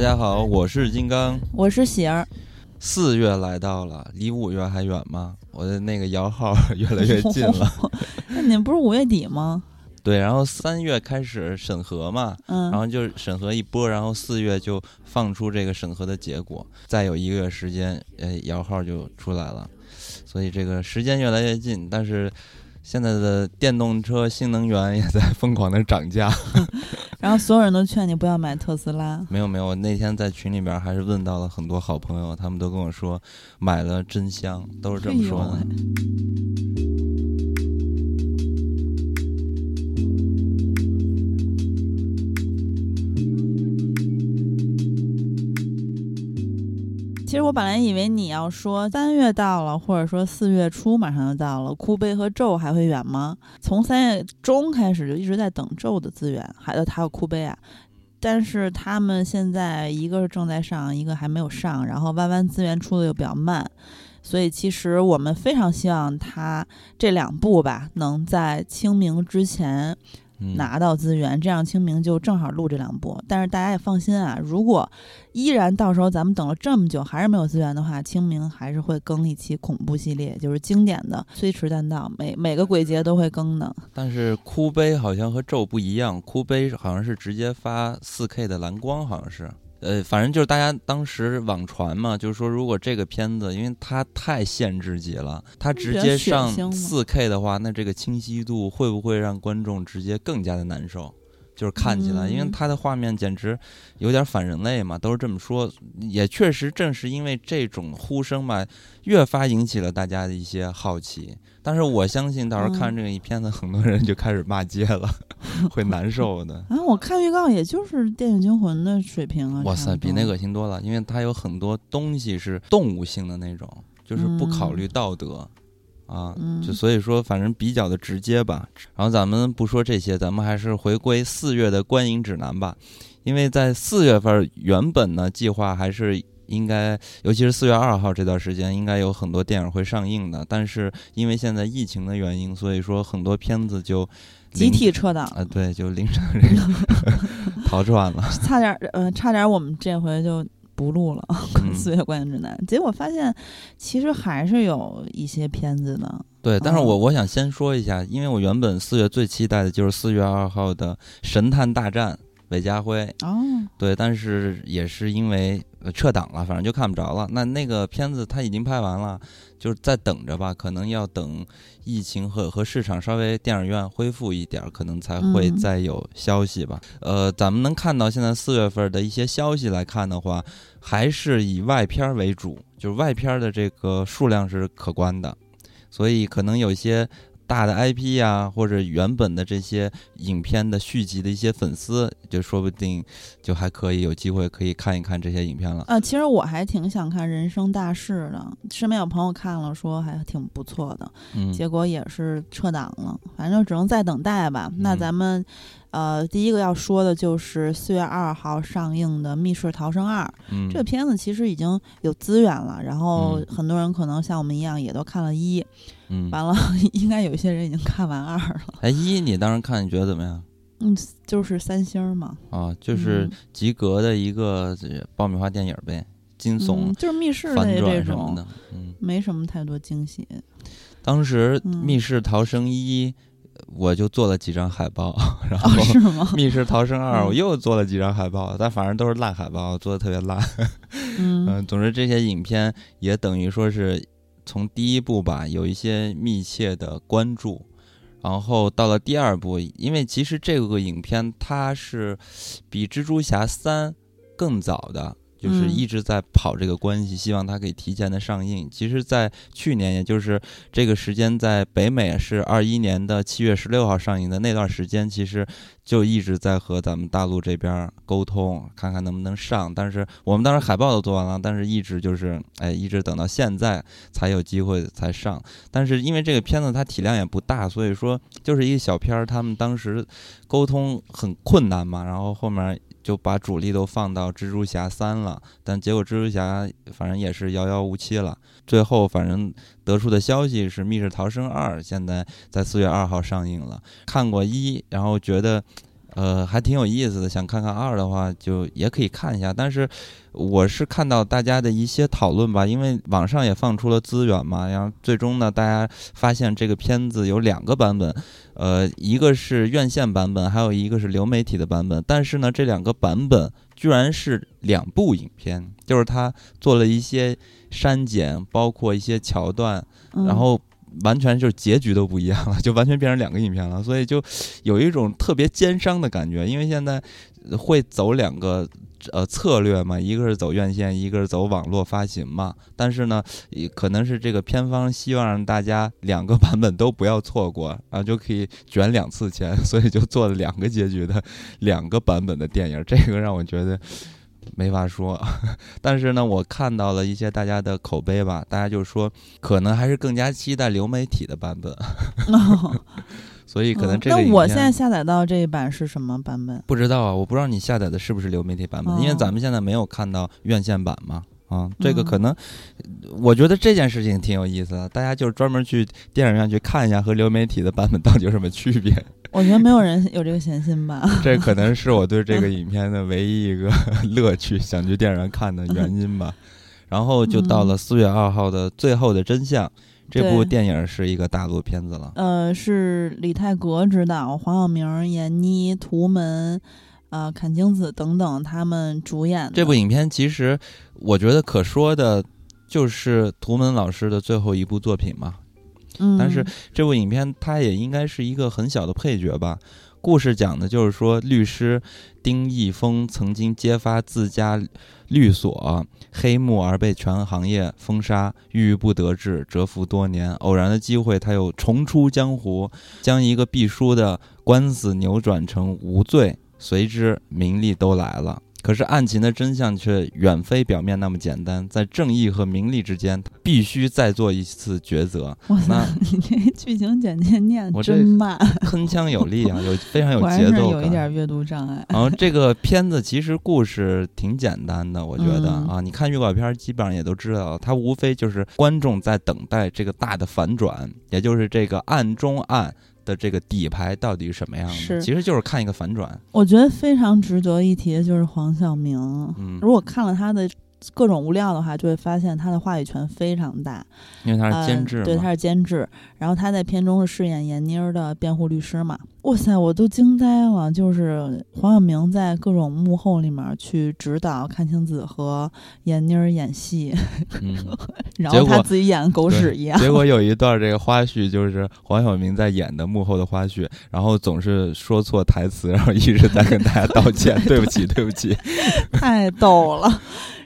大家好，我是金刚，我是喜儿。四月来到了，离五月还远吗？我的那个摇号 越来越近了。那你们不是五月底吗？对，然后三月开始审核嘛，嗯，然后就审核一波，然后四月就放出这个审核的结果，再有一个月时间，呃，摇号就出来了。所以这个时间越来越近，但是现在的电动车、新能源也在疯狂的涨价。然后所有人都劝你不要买特斯拉。没有没有，我那天在群里边还是问到了很多好朋友，他们都跟我说买了真香，都是这么说的。其实我本来以为你要说三月到了，或者说四月初马上就到了，哭悲和宙还会远吗？从三月中开始就一直在等宙的资源，还有还有哭悲啊，但是他们现在一个是正在上，一个还没有上，然后弯弯资源出的又比较慢，所以其实我们非常希望它这两部吧能在清明之前。拿到资源，这样清明就正好录这两部。但是大家也放心啊，如果依然到时候咱们等了这么久还是没有资源的话，清明还是会更一期恐怖系列，就是经典的虽迟但到，每每个鬼节都会更的。但是哭悲好像和咒不一样，哭悲好像是直接发四 K 的蓝光，好像是。呃，反正就是大家当时网传嘛，就是说如果这个片子，因为它太限制级了，它直接上四 K 的话，那这个清晰度会不会让观众直接更加的难受？就是看起来，因为它的画面简直有点反人类嘛，都是这么说。也确实正是因为这种呼声吧，越发引起了大家的一些好奇。但是我相信，到时候看这个一片子，很多人就开始骂街了，会难受的。啊，我看预告也就是《电影惊魂》的水平啊！哇塞，比那恶心多了，因为它有很多东西是动物性的那种，就是不考虑道德。啊，就所以说，反正比较的直接吧。然后咱们不说这些，咱们还是回归四月的观影指南吧。因为在四月份，原本呢计划还是应该，尤其是四月二号这段时间，应该有很多电影会上映的。但是因为现在疫情的原因，所以说很多片子就集体撤档啊，对，就凌晨这 个逃窜了，差点，呃，差点我们这回就。不录了，四月观影指南，结果发现其实还是有一些片子的。对，但是我我想先说一下，因为我原本四月最期待的就是四月二号的《神探大战》，韦家辉。哦，对，但是也是因为撤档了，反正就看不着了。那那个片子他已经拍完了。就是在等着吧，可能要等疫情和和市场稍微电影院恢复一点，可能才会再有消息吧。呃，咱们能看到现在四月份的一些消息来看的话，还是以外片为主，就是外片的这个数量是可观的，所以可能有些。大的 IP 呀，或者原本的这些影片的续集的一些粉丝，就说不定就还可以有机会可以看一看这些影片了。啊，其实我还挺想看《人生大事》的，身边有朋友看了说还挺不错的，结果也是撤档了，反正只能再等待吧。那咱们。呃，第一个要说的就是四月二号上映的《密室逃生二》。嗯，这个片子其实已经有资源了，然后很多人可能像我们一样也都看了一。嗯，完了，应该有一些人已经看完二了。哎，一你当时看你觉得怎么样？嗯，就是三星嘛。啊，就是及格的一个爆米花电影呗，惊悚，就是密室类这种的，嗯，没什么太多惊喜。当时《密室逃生一》。我就做了几张海报，然后《密室逃生二》我又做了几张海报，但反正都是烂海报，做的特别烂。嗯，总之这些影片也等于说是从第一部吧有一些密切的关注，然后到了第二部，因为其实这个影片它是比《蜘蛛侠三》更早的。就是一直在跑这个关系，希望它可以提前的上映。其实，在去年，也就是这个时间，在北美是二一年的七月十六号上映的那段时间，其实就一直在和咱们大陆这边沟通，看看能不能上。但是我们当时海报都做完了，但是一直就是，哎，一直等到现在才有机会才上。但是因为这个片子它体量也不大，所以说就是一个小片儿，他们当时沟通很困难嘛。然后后面。就把主力都放到蜘蛛侠三了，但结果蜘蛛侠反正也是遥遥无期了。最后反正得出的消息是《密室逃生二》现在在四月二号上映了。看过一，然后觉得，呃，还挺有意思的。想看看二的话，就也可以看一下。但是我是看到大家的一些讨论吧，因为网上也放出了资源嘛，然后最终呢，大家发现这个片子有两个版本，呃，一个是院线版本，还有一个是流媒体的版本。但是呢，这两个版本居然是两部影片，就是他做了一些删减，包括一些桥段，嗯然后完全就是结局都不一样了，就完全变成两个影片了，所以就有一种特别奸商的感觉。因为现在会走两个呃策略嘛，一个是走院线，一个是走网络发行嘛。但是呢，也可能是这个片方希望大家两个版本都不要错过，啊就可以卷两次钱，所以就做了两个结局的两个版本的电影。这个让我觉得。没法说，但是呢，我看到了一些大家的口碑吧，大家就说可能还是更加期待流媒体的版本，所以可能这那我现在下载到这一版是什么版本？不知道啊，我不知道你下载的是不是流媒体版本，因为哦咱们现在没有看到院线版嘛。啊，这个嗯可能，我觉得这件事情挺有意思的，大家就是专门去电影院去看一下和流媒体的版本到底有什么区别。我觉得没有人有这个闲心吧。这可能是我对这个影片的唯一一个 乐趣，想去电影院看的原因吧。然后就到了四月二号的《最后的真相》，这部电影是一个大陆片子了。呃，是李泰格执导，黄晓明、闫妮、图们、呃阚清子等等他们主演的这部影片其实我觉得可说的就是图门老师的最后一部作品嘛。嗯，但是这部影片它也应该是一个很小的配角吧。故事讲的就是说，律师丁义峰曾经揭发自家律所黑幕而被全行业封杀，郁郁不得志，蛰伏多年。偶然的机会，他又重出江湖，将一个必输的官司扭转成无罪，随之名利都来了。可是案情的真相却远非表面那么简单，在正义和名利之间，必须再做一次抉择。哇塞那，你这剧情简介念我这真慢，铿锵有力啊，有非常有节奏感 有一。点阅读障碍。然后这个片子其实故事挺简单的，我觉得、嗯啊，你看预告片儿基本上也都知道，它无非就是观众在等待这个大的反转，也就是这个案中案的这个底牌到底是什么样的，其实就是看一个反转。我觉得非常值得一提的就是黄晓明，嗯，如果看了他的各种物料的话，就会发现他的话语权非常大。因为它呃是监制嘛，对，他是监制。然后他在片中是饰演闫妮儿的辩护律师嘛。哇塞，我都惊呆了！就是黄晓明在各种幕后里面去指导阚清子和闫妮儿演戏，嗯，然后他自己演狗屎一样。结果有一段这个花絮，就是黄晓明在演的幕后的花絮，然后总是说错台词，然后一直在跟大家道歉，对不起，对不起。太逗了。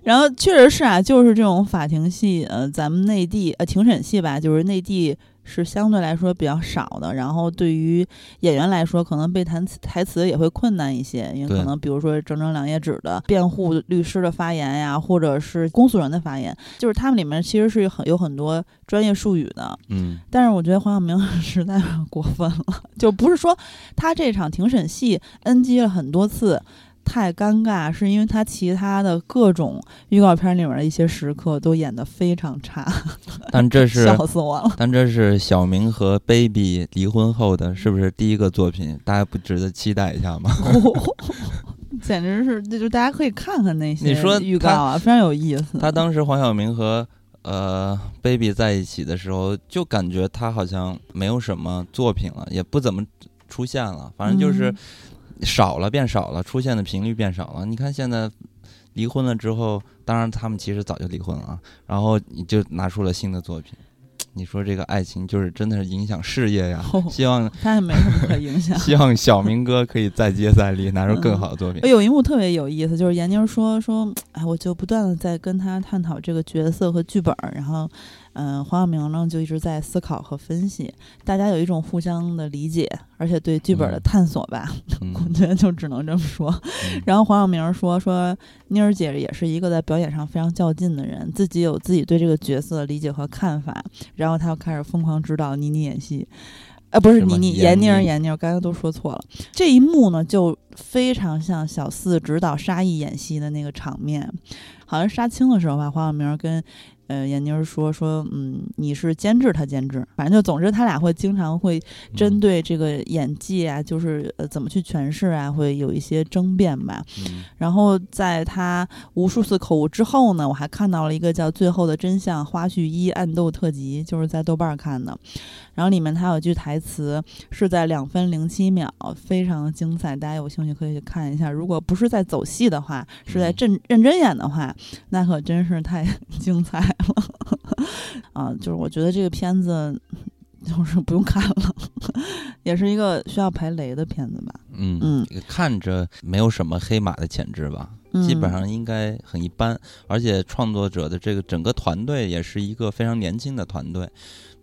然后确实是啊，就是这种法庭戏，呃，咱们内地呃庭审戏吧，就是内地是相对来说比较少的。然后对于演员来说，可能背台词台词也会困难一些，因为可能比如说整整两页纸的辩护律师的发言呀，或者是公诉人的发言，就是他们里面其实是很有很多专业术语的。嗯，但是我觉得黄晓明实在是 过分了，就不是说他这场庭审戏 NG 了很多次。太尴尬，是因为他其他的各种预告片里面的一些时刻都演得非常差，但这是笑死我了。但这是小明和 baby 离婚后的，是不是第一个作品？大家不值得期待一下吗？简直是，那就大家可以看看那些你说预告啊，非常有意思。他当时黄晓明和呃 baby 在一起的时候，就感觉他好像没有什么作品了，也不怎么出现了，反正就是嗯少了变少了，出现的频率变少了。你看现在离婚了之后，当然他们其实早就离婚了啊，然后你就拿出了新的作品。你说这个爱情就是真的是影响事业呀！哦希望他也没什么可影响。希望小明哥可以再接再厉，拿出更好的作品。有一幕特别有意思，就是闫妮儿说说，哎，我就不断的在跟他探讨这个角色和剧本儿，然后，嗯、黄晓明呢就一直在思考和分析，大家有一种互相的理解，而且对剧本的嗯探索吧，我嗯觉得就只能这么说。嗯 然后黄晓明说说妮儿姐也是一个在表演上非常较劲的人，自己有自己对这个角色的理解和看法，然后他又开始疯狂指导倪妮演戏。呃，不是妮，闫闫妮儿，妮闫妮儿，刚才都说错了。这一幕呢，就非常像小四指导沙溢演戏的那个场面，好像杀青的时候吧，黄晓明跟呃，闫妮儿说说，嗯，你是监制，他监制，反正就总之他俩会经常会针对这个演技啊，就是呃怎么去诠释啊，会有一些争辩吧。嗯然后在他无数次口误之后呢，我还看到了一个叫《最后的真相》花絮一暗斗特辑，就是在豆瓣儿看的。然后里面它有句台词是在两分零七秒，非常精彩，大家有兴趣可以去看一下。如果不是在走戏的话，是在嗯认认真演的话，那可真是太 精彩了啊！就是我觉得这个片子。就是不用看了，也是一个需要排雷的片子吧。嗯嗯，看着没有什么黑马的潜质吧，嗯基本上应该很一般。而且创作者的这个整个团队也是一个非常年轻的团队，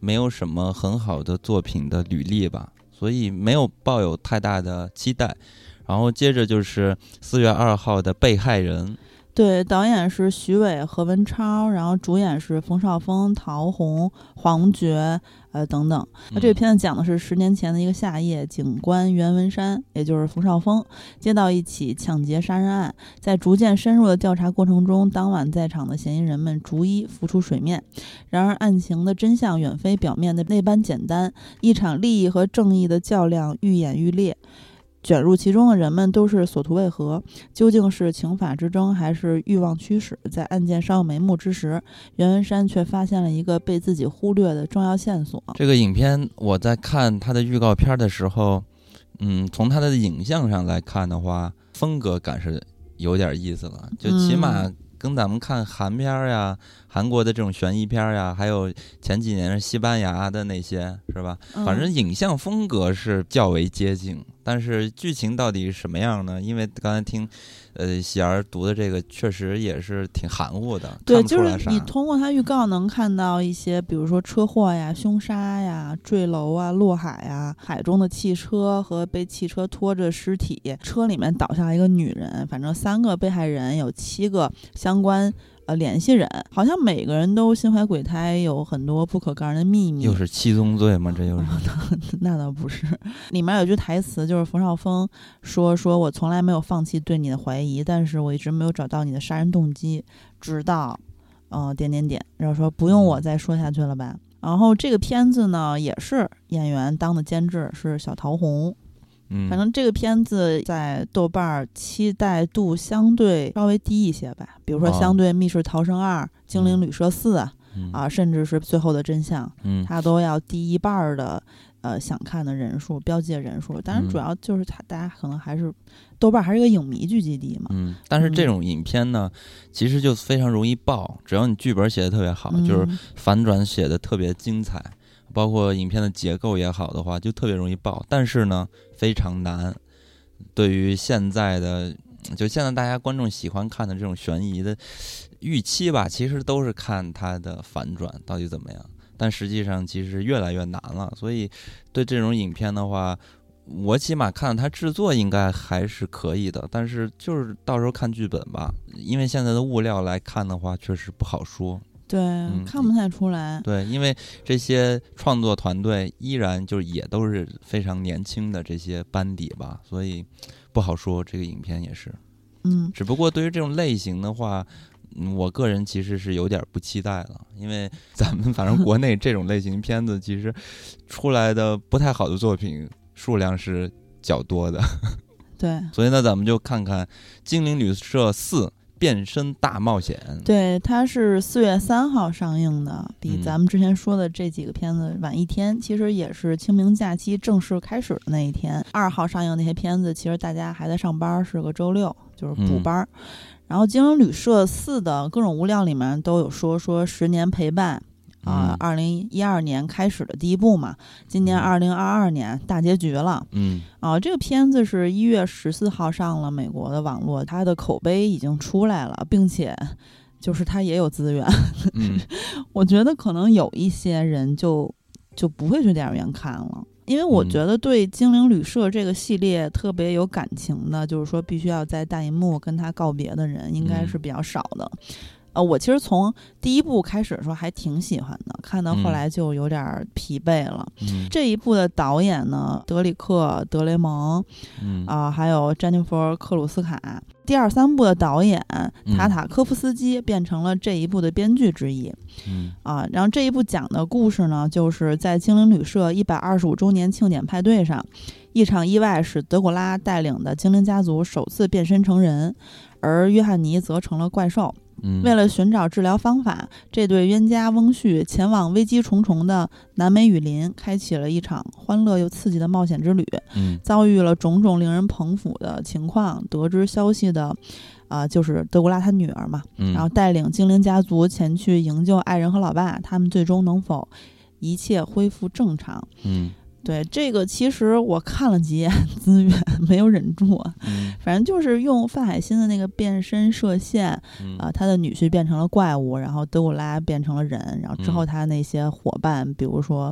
没有什么很好的作品的履历吧，所以没有抱有太大的期待。然后接着就是四月二号的《被害人》，对，导演是徐伟、何文超，然后主演是冯绍峰、陶虹、黄觉，呃等等。那这个嗯片子讲的是十年前的一个夏夜，警官袁文山，也就是冯绍峰，接到一起抢劫杀人案，在逐渐深入的调查过程中，当晚在场的嫌疑人们逐一浮出水面。然而，案情的真相远非表面的那般简单，一场利益和正义的较量愈演愈烈。卷入其中的人们都是所图为何？究竟是情法之争，还是欲望驱使？在案件稍有眉目之时，袁文山却发现了一个被自己忽略的重要线索。这个影片我在看它的预告片的时候，嗯，从它的影像上来看的话，风格感是有点意思了，就起码跟咱们看韩片儿呀、韩国的这种悬疑片儿呀，还有前几年西班牙的那些，是吧？反正嗯影像风格是较为接近，但是剧情到底是什么样呢？因为刚才听，呃，喜儿读的这个确实也是挺含糊的，对，就是。你通过它预告能看到一些，比如说车祸呀、凶杀呀、坠楼啊、落海呀、海中的汽车和被汽车拖着尸体，车里面倒下一个女人，反正三个被害人，有七个相关呃联系人，好像每个人都心怀鬼胎，有很多不可告人的秘密。又是七宗罪吗？这又是。那倒不是，里面有句台词，就是冯绍峰说：“说我从来没有放弃对你的怀疑，但是我一直没有找到你的杀人动机，直到，呃，点点点。”然后说不用我再说下去了吧。然后这个片子呢，也是演员当的监制是小桃红。嗯，反正这个片子在豆瓣儿期待度相对稍微低一些吧，比如说哦。相对《密室逃生二》《精灵旅社四》嗯。啊，甚至是《最后的真相》。嗯。它都要低一半儿的呃想看的人数，标记的人数。当然，主嗯要就是它大家可能还是豆瓣儿还是一个影迷聚集地嘛。嗯，但是这嗯。种影片呢，其实就非常容易爆，只要你剧本写的特别好，就是嗯反转写的特别精彩，包括影片的结构也好的话，就特别容易爆。但是呢，非常难。对于现在的，就现在大家观众喜欢看的这种悬疑的预期吧，其实都是看它的反转到底怎么样。但实际上其实越来越难了，所以对这种影片的话，我起码看它制作应该还是可以的，但是就是到时候看剧本吧，因为现在的物料来看的话，确实不好说。对，嗯看不太出来。对，因为这些创作团队依然就是也都是非常年轻的这些班底吧，所以不好说。这个影片也是，嗯，只不过对于这种类型的话。嗯，我个人其实是有点不期待了，因为 咱们反正国内这种类型片子，其实出来的不太好的作品数量是较多的，对。所以呢，咱们就看看《精灵旅社四：变身大冒险》。对，它是四月三号上映的，比嗯咱们之前说的这几个片子晚一天。其实也是清明假期正式开始的那一天。二号上映那些片子，其实大家还在上班，是个周六，就是补嗯班儿。然后《精灵旅社四》的各种物料里面都有说说十年陪伴啊嗯，二零一二年开始的第一部嘛，今年嗯二零二二年大结局了嗯啊。这个片子是一月十四号上了美国的网络，它的口碑已经出来了，并且就是它也有资源。嗯 我觉得可能有一些人就就不会去电影院看了。因为我嗯觉得对《精灵旅社》这个系列特别有感情的，就是说必须要在大银幕跟他告别的人，应该是比较少的。呃，我其实从第一部开始的时候还挺喜欢的，看到后嗯来就有点儿疲惫了。嗯这一部的导演呢，德里克·德雷蒙嗯啊、还有詹妮弗·克鲁斯卡。第二三部的导演嗯塔塔科夫斯基变成了这一部的编剧之一嗯啊。然后这一部讲的故事呢，就是在精灵旅社一百二十五周年庆典派对上，一场意外使德古拉带领的精灵家族首次变身成人，而约翰尼则成了怪兽。嗯，为了寻找治疗方法，这对冤家翁婿前往危机重重的南美雨林，开启了一场欢乐又刺激的冒险之旅。嗯遭遇了种种令人捧腹的情况，得知消息的，啊、就是德古拉他女儿嘛，嗯，然后带领精灵家族前去营救爱人和老爸，他们最终能否一切恢复正常？嗯对这个，其实我看了几眼资源，没有忍住啊。嗯反正就是用范海辛的那个变身射线，嗯啊，他的女婿变成了怪物，然后德古拉变成了人，然后之后嗯他那些伙伴，比如说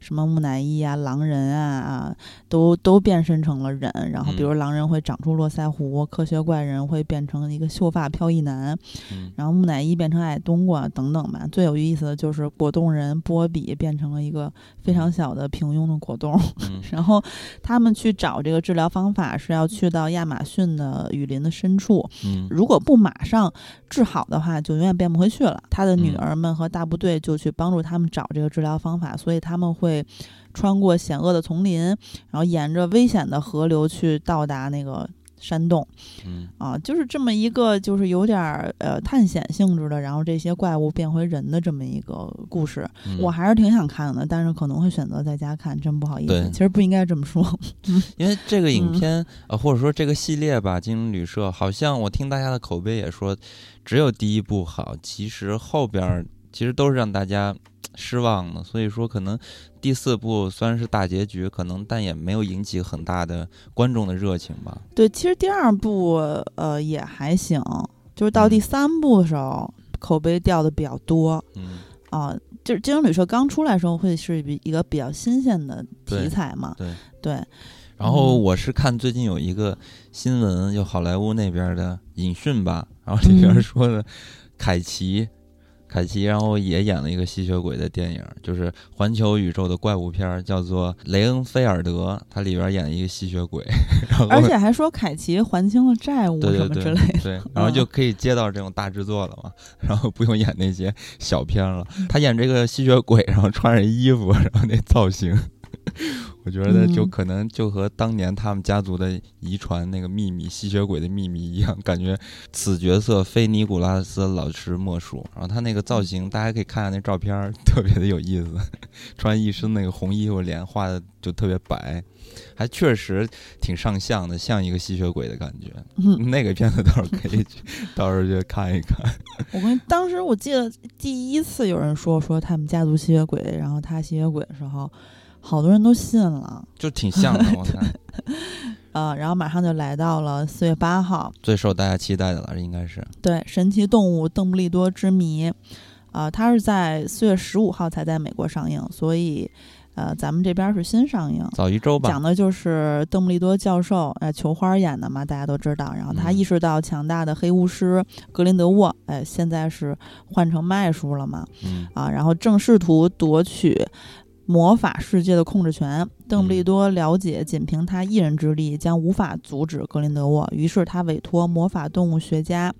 什么木乃伊啊、狼人啊啊，都都变身成了人。然后比如嗯狼人会长出络腮胡，科学怪人会变成一个秀发飘逸男，嗯然后木乃伊变成矮冬瓜等等吧。最有意思的就是果冻人波比变成了一个非常小的平庸的果冻。嗯然后他们去找这个治疗方法是要去到亚马逊的雨林的深处，嗯如果不马上治好的话，就永远变不回去了。他的女嗯儿们和大部队就去帮助他们找这个治疗方法，所以他们会穿过险恶的丛林，然后沿着危险的河流去到达那个山洞嗯啊，就是这么一个就是有点儿呃探险性质的，然后这些怪物变回人的这么一个故事。嗯我还是挺想看的，但是可能会选择在家看，真不好意思。其实不应该这么说。因为这个影嗯片、呃，或者说这个系列吧，《精灵旅社》，好像我听大家的口碑也说，只有第一部好，其实后边儿其实都是让大家失望的。所以说，可能第四部虽然是大结局，可能但也没有引起很大的观众的热情吧。对，其实第二部呃也还行，就是到第嗯三部的时候，口碑掉的比较多嗯啊、就是《精灵旅社》刚出来的时候，会是比一个比较新鲜的题材嘛。对。对，然后嗯我是看最近有一个新闻，就好莱坞那边的影讯吧，然后里边嗯说的凯奇，凯奇，然后也演了一个吸血鬼的电影，就是环球宇宙的怪物片儿，叫做《雷恩菲尔德》，他里边演了一个吸血鬼，而且还说凯奇还清了债务什么之类的。对，然后就可以接到这种大制作了嘛，然后不用演那些小片了。他演这个吸血鬼，然后穿着衣服，然后那造型，我觉得就嗯可能就和当年他们家族的遗传那个秘密吸血鬼的秘密一样，感觉此角色非尼古拉斯老师莫属。然后他那个造型，大家可以看看那照片儿，特别的有意思，穿一身那个红衣服，脸画的就特别白。还确实挺上相的，像一个吸血鬼的感觉。嗯，那个片子倒是可以去，到时候去看一看。我跟当时我记得第一次有人说说他们家族吸血鬼，然后他吸血鬼的时候，好多人都信了。就挺像的，我看 呃，然后马上就来到了四月八号，最受大家期待的了，应该是对《神奇动物邓布利多之谜》，啊、它是在四月十五号才在美国上映，所以呃，咱们这边是新上映。早一周吧讲。的就是邓布利多教授，呃，球花演的嘛，大家都知道。然后他嗯意识到强大的黑巫师格林德沃，哎，现在是换成麦叔了嘛，嗯啊，然后正试图夺取魔法世界的控制权。邓布利多了解，仅凭他一人之力将无法阻止格林德沃，于是他委托魔法动物学家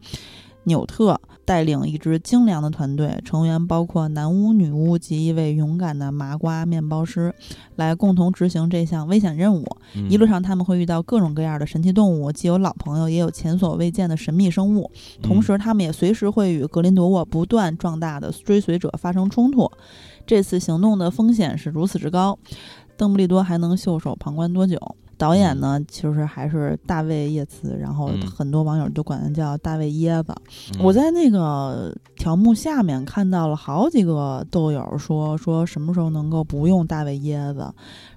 纽特带领一支精良的团队，成员包括男巫、女巫及一位勇敢的麻瓜面包师，来共同执行这项危险任务。嗯一路上，他们会遇到各种各样的神奇动物，既有老朋友，也有前所未见的神秘生物。同时，他们也随时会与格林德沃不断壮大的追随者发生冲突。这次行动的风险是如此之高，邓布利多还能袖手旁观多久？导演呢，其实还是大卫·叶茨，然后嗯很多网友都管他叫大卫椰子。嗯我在那个条目下面看到了好几个豆友说说什么时候能够不用大卫椰子，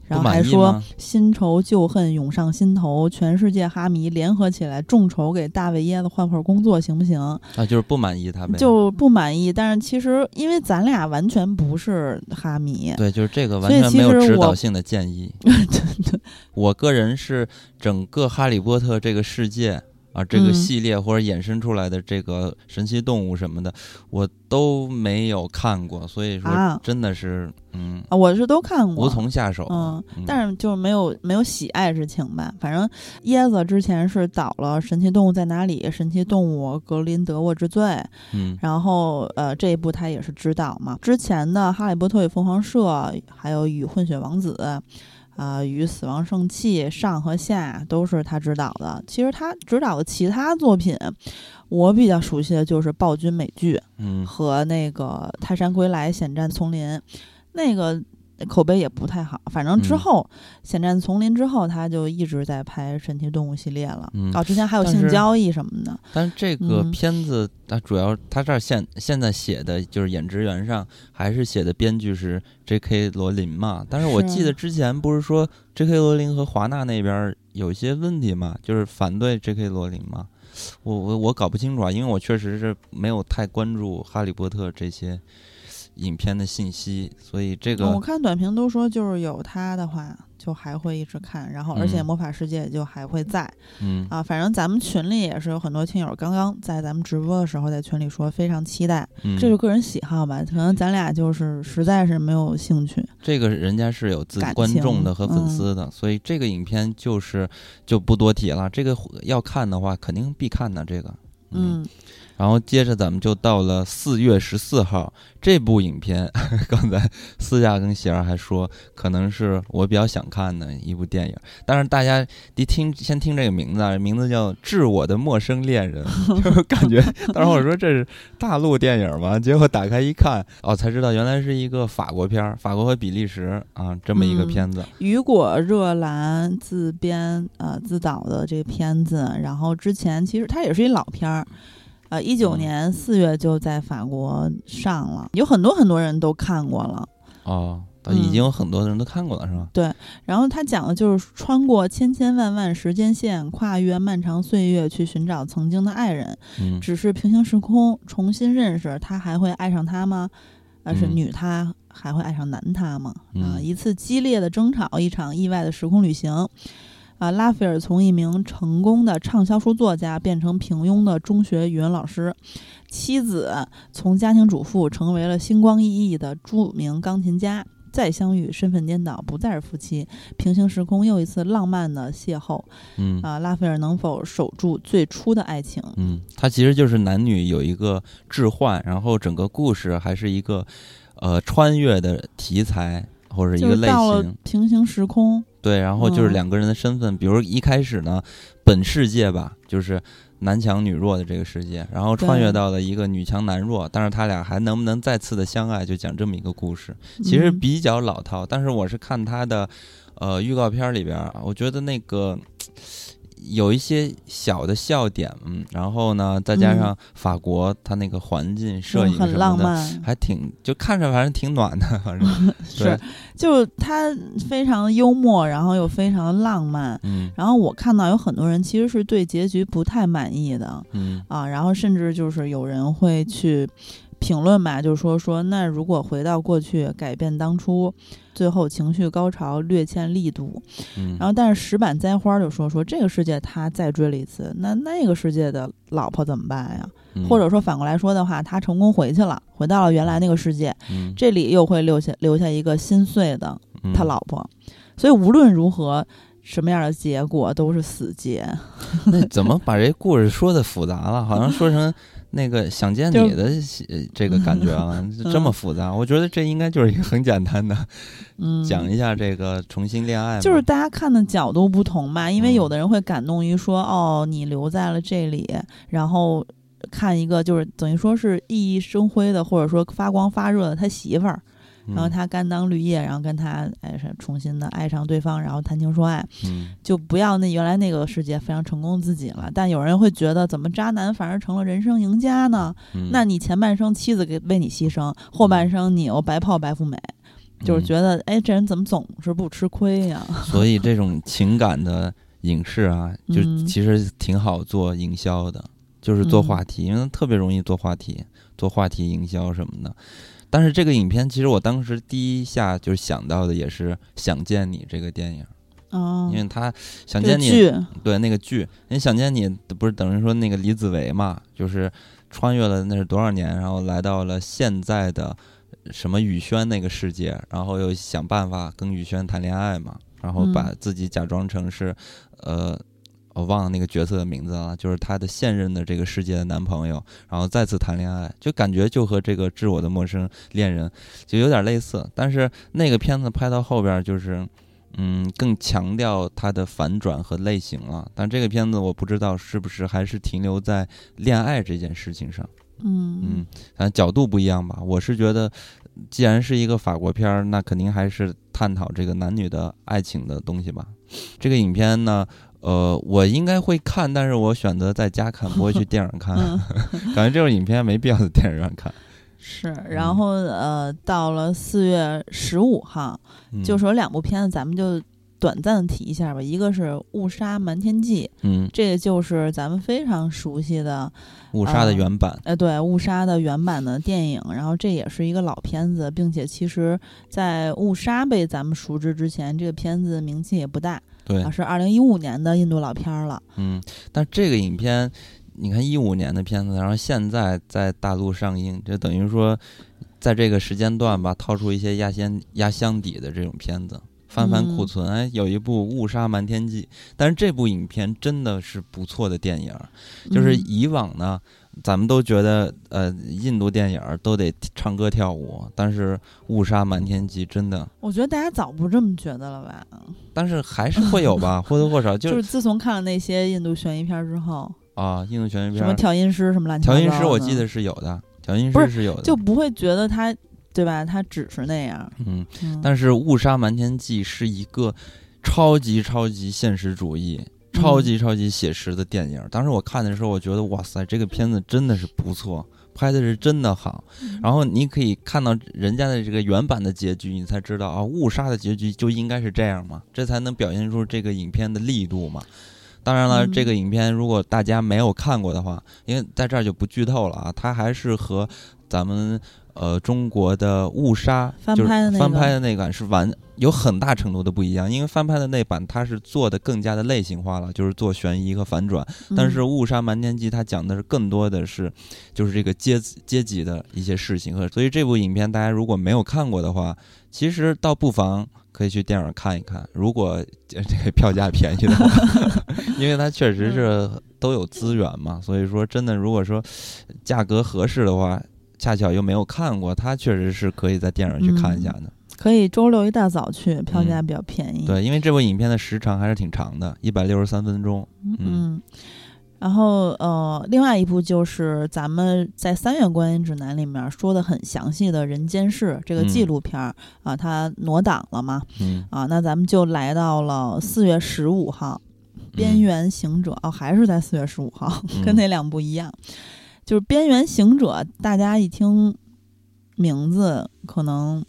然后还说新仇旧恨涌上心头，全世界哈迷联合起来众筹给大卫椰子换份工作行不行？啊，就是不满意他呗。就不满意，但是其实因为咱俩完全不是哈迷，对，就是这个完全没有指导性的建议。我个人是整个《哈利波特》这个世界啊，这个嗯系列或者衍生出来的这个神奇动物什么的，我都没有看过，所以说啊真的是嗯啊，我是都看过，无从下手。嗯，嗯但是就是没有没有喜爱之情吧。反正椰子之前是导了《神奇动物在哪里》《神奇动物格林德沃之罪》，嗯然后呃这一部他也是指导嘛。之前的《哈利波特与凤凰社》还有《与混血王子》。啊，与死亡圣器上和下都是他指导的。其实他指导的其他作品，我比较熟悉的就是暴君美剧，嗯和那个《泰山归来：险战丛林》，那个口碑也不太好。反正之嗯后《险战丛林》之后，他就一直在拍神奇动物系列了。嗯哦，之前还有性交易什么的。但是这个嗯片子它主要它这儿现现在写的就是演职员上还是写的编剧是 J.K. 罗琳嘛，但是我记得之前不是说 J.K. 罗琳和华纳那边儿有一些问题嘛，就是反对 J.K. 罗琳嘛，我我我搞不清楚啊，因为我确实是没有太关注哈利波特这些影片的信息，所以这个嗯我看短评都说，就是有他的话，就还会一直看，然后而且嗯魔法世界就还会在、嗯啊。反正咱们群里也是有很多听友，刚刚在咱们直播的时候在群里说非常期待，嗯，这是个人喜好吧？可能咱俩就是实在是没有兴趣。这个人家是有自己观众的和粉嗯丝的，所以这个影片就是就不多提了。这个要看的话，肯定必看的。这个，嗯然后接着咱们就到了四月十四号这部影片，刚才私下跟喜儿还说，可能是我比较想看的一部电影。但是大家一听先听这个名字啊，名字叫《致我的陌生恋人》，就感觉当时我说这是大陆电影嘛？结果打开一看，哦，才知道原来是一个法国片儿，法国和比利时啊这么一个嗯片子。雨果·热兰自编呃自导的这个片子，然后之前其实它也是一老片儿，呃，一九嗯年四月就在法国上了，有很多很多人都看过了。哦，嗯已经有很多人都看过了，是吧？对然后他讲的就是穿过千千万万时间线，跨越漫长岁月去寻找曾经的爱人，嗯只是平行时空重新认识，他还会爱上他吗？而是嗯女他还会爱上男他吗？啊，嗯一次激烈的争吵，一场意外的时空旅行。啊，拉斐尔从一名成功的畅销书作家变成平庸的中学语文老师，妻子从家庭主妇成为了星光熠熠的著名钢琴家。再相遇，身份颠倒，不再是夫妻。平行时空又一次浪漫的邂逅嗯啊！拉斐尔能否守住最初的爱情？嗯，它其实就是男女有一个置换，然后整个故事还是一个呃穿越的题材或者一个类型。平行时空，对，然后就是嗯两个人的身份，比如一开始呢，本世界吧，就是男强女弱的这个世界，然后穿越到了一个女强男弱，但是他俩还能不能再次的相爱，就讲这么一个故事。其实嗯比较老套，但是我是看他的呃预告片里边儿，我觉得那个有一些小的笑点，嗯，然后呢，再加嗯。上法国它那个环境、摄影就很什么的，浪漫，还挺就看着反正挺暖的，反正。是，就是它非常幽默，然后又非常浪漫。嗯。然后我看到有很多人其实是对结局不太满意的。嗯。啊，然后甚至就是有人会去评论吧，就说说那如果回到过去改变当初，最后情绪高潮略欠力度，嗯，然后但是石板栽花就说说这个世界他再追了一次，那那个世界的老婆怎么办呀？嗯或者说反过来说的话，他成功回去了，回到了原来那个世界，嗯这里又会留下留下一个心碎的他嗯老婆，所以无论如何，什么样的结果都是死结。那怎么把这故事说的复杂了？好像说成那个想见你的呃这个感觉啊，这么复杂？我觉得这应该就是一个很简单的，嗯，讲一下这个重新恋爱嘛，就是大家看的角度不同嘛，因为嗯。有的人会感动于说，哦，你留在了这里，然后看一个就是等于说是熠熠生辉的，或者说发光发热的他媳妇儿，嗯，然后他甘当绿叶，然后跟他哎是重新的爱上对方，然后谈情说爱，嗯就不要那原来那个世界非常成功自己了。但有人会觉得，怎么渣男反而成了人生赢家呢？嗯那你前半生妻子给为你牺牲，后半生你又白泡白富美，就是嗯觉得哎，这人怎么总是不吃亏呀？所以这种情感的影视啊，就嗯其实挺好做营销的，就是做嗯话题，因为特别容易做话题，做话题营销什么的。但是这个影片，其实我当时第一下就想到的也是《想见你》这个电影。哦，因为他想见你，剧，对那个剧，人想见你不是等于说那个李子维嘛，就是穿越了那是多少年，然后来到了现在的什么宇轩那个世界，然后又想办法跟宇轩谈恋爱嘛，然后把嗯自己假装成是，呃，我忘了那个角色的名字了，就是他的现任的这个世界的男朋友，然后再次谈恋爱，就感觉就和这个《致我的陌生恋人》就有点类似，但是那个片子拍到后边就是。嗯，更强调它的反转和类型了，但这个片子我不知道是不是还是停留在恋爱这件事情上。嗯嗯，反正角度不一样吧。我是觉得，既然是一个法国片儿，那肯定还是探讨这个男女的爱情的东西吧。这个影片呢，呃，我应该会看，但是我选择在家看，不会去电影院看。嗯，感觉这种影片没必要在电影院看。是。然后呃，到了四月十五号，嗯、就是有两部片子，咱们就短暂的提一下吧。一个是《误杀瞒天记》，嗯，这个就是咱们非常熟悉的，误杀的呃原版。呃，对，《误杀》的原版的电影。然后这也是一个老片子，并且其实，在《误杀》被咱们熟知之前，这个片子名气也不大对啊，，是二零一五年的印度老片儿了。嗯，但这个影片，你看一五年的片子，然后现在在大陆上映，就等于说，在这个时间段吧，掏出一些压箱压箱底的这种片子，翻翻库嗯存。哎，有一部《误杀瞒天记》，但是这部影片真的是不错的电影。就是嗯以往呢，咱们都觉得呃，印度电影都得唱歌跳舞，但是《误杀瞒天记》真的，我觉得大家早不这么觉得了吧？但是还是会有吧，或多或少就就是是自从看了那些印度悬疑片儿之后，啊，印度悬疑片儿，什么调音师什么乱七八糟的，调音师我记得是有的，调音师是有的，就不会觉得他，对吧？它只是那样。嗯，嗯，但是《误杀瞒天记》是一个超级超级现实主义、超级超级写实的电影。当时我看的时候，我觉得哇塞，这个片子真的是不错，拍的是真的好。嗯然后你可以看到人家的这个原版的结局，你才知道啊，误杀的结局就应该是这样嘛，这才能表现出这个影片的力度嘛。当然了，嗯这个影片如果大家没有看过的话，因为在这儿就不剧透了啊，它还是和咱们呃中国的误杀翻就是拍的那个。翻拍的那版是完有很大程度的不一样，因为翻拍的那版它是做的更加的类型化了，就是做悬疑和反转，但是《嗯误杀瞒天记》它讲的是更多的是，就是这个阶阶级的一些事情和，所以这部影片大家如果没有看过的话，其实倒不妨可以去电影看一看，如果呃这个票价便宜的话，因为它确实是都有资源嘛，所以说真的如果说价格合适的话。恰巧又没有看过，它确实是可以在电影去看一下的。可以周六一大早去，票价比较便宜。对，因为这部影片的时长还是挺长的，一百六十三分钟。嗯。然后呃，另外一部就是咱们在三月观影指南里面说的很详细的《人间世》这个纪嗯录片儿、啊，它挪档了嘛嗯，啊，那咱们就来到了四月十五号，《边嗯缘行者》哦，还是在四月十五号，跟嗯那两部一样，就是《边缘行者》，大家一听名字可能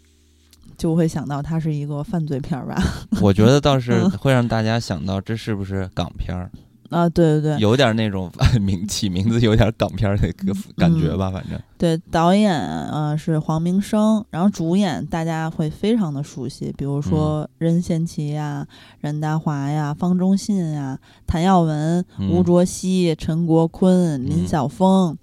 就会想到它是一个犯罪片儿吧？我觉得倒是嗯会让大家想到这是不是港片儿，啊，对对对，有点那种 名起名字有点港片儿的个感觉吧，反正。对，导演呃是黄明生，然后主演大家会非常的熟悉，比如说任贤齐呀、任达华呀、方中信呀、谭耀文、吴嗯。卓羲、陈国坤、林嗯。晓峰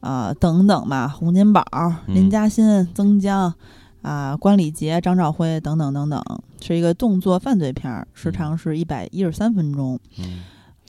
啊、等等吧，洪金宝、林嗯。嘉欣、曾江。啊，关礼杰、张兆辉等等等等，是一个动作犯罪片儿，时嗯。长是一百一十三分钟。嗯，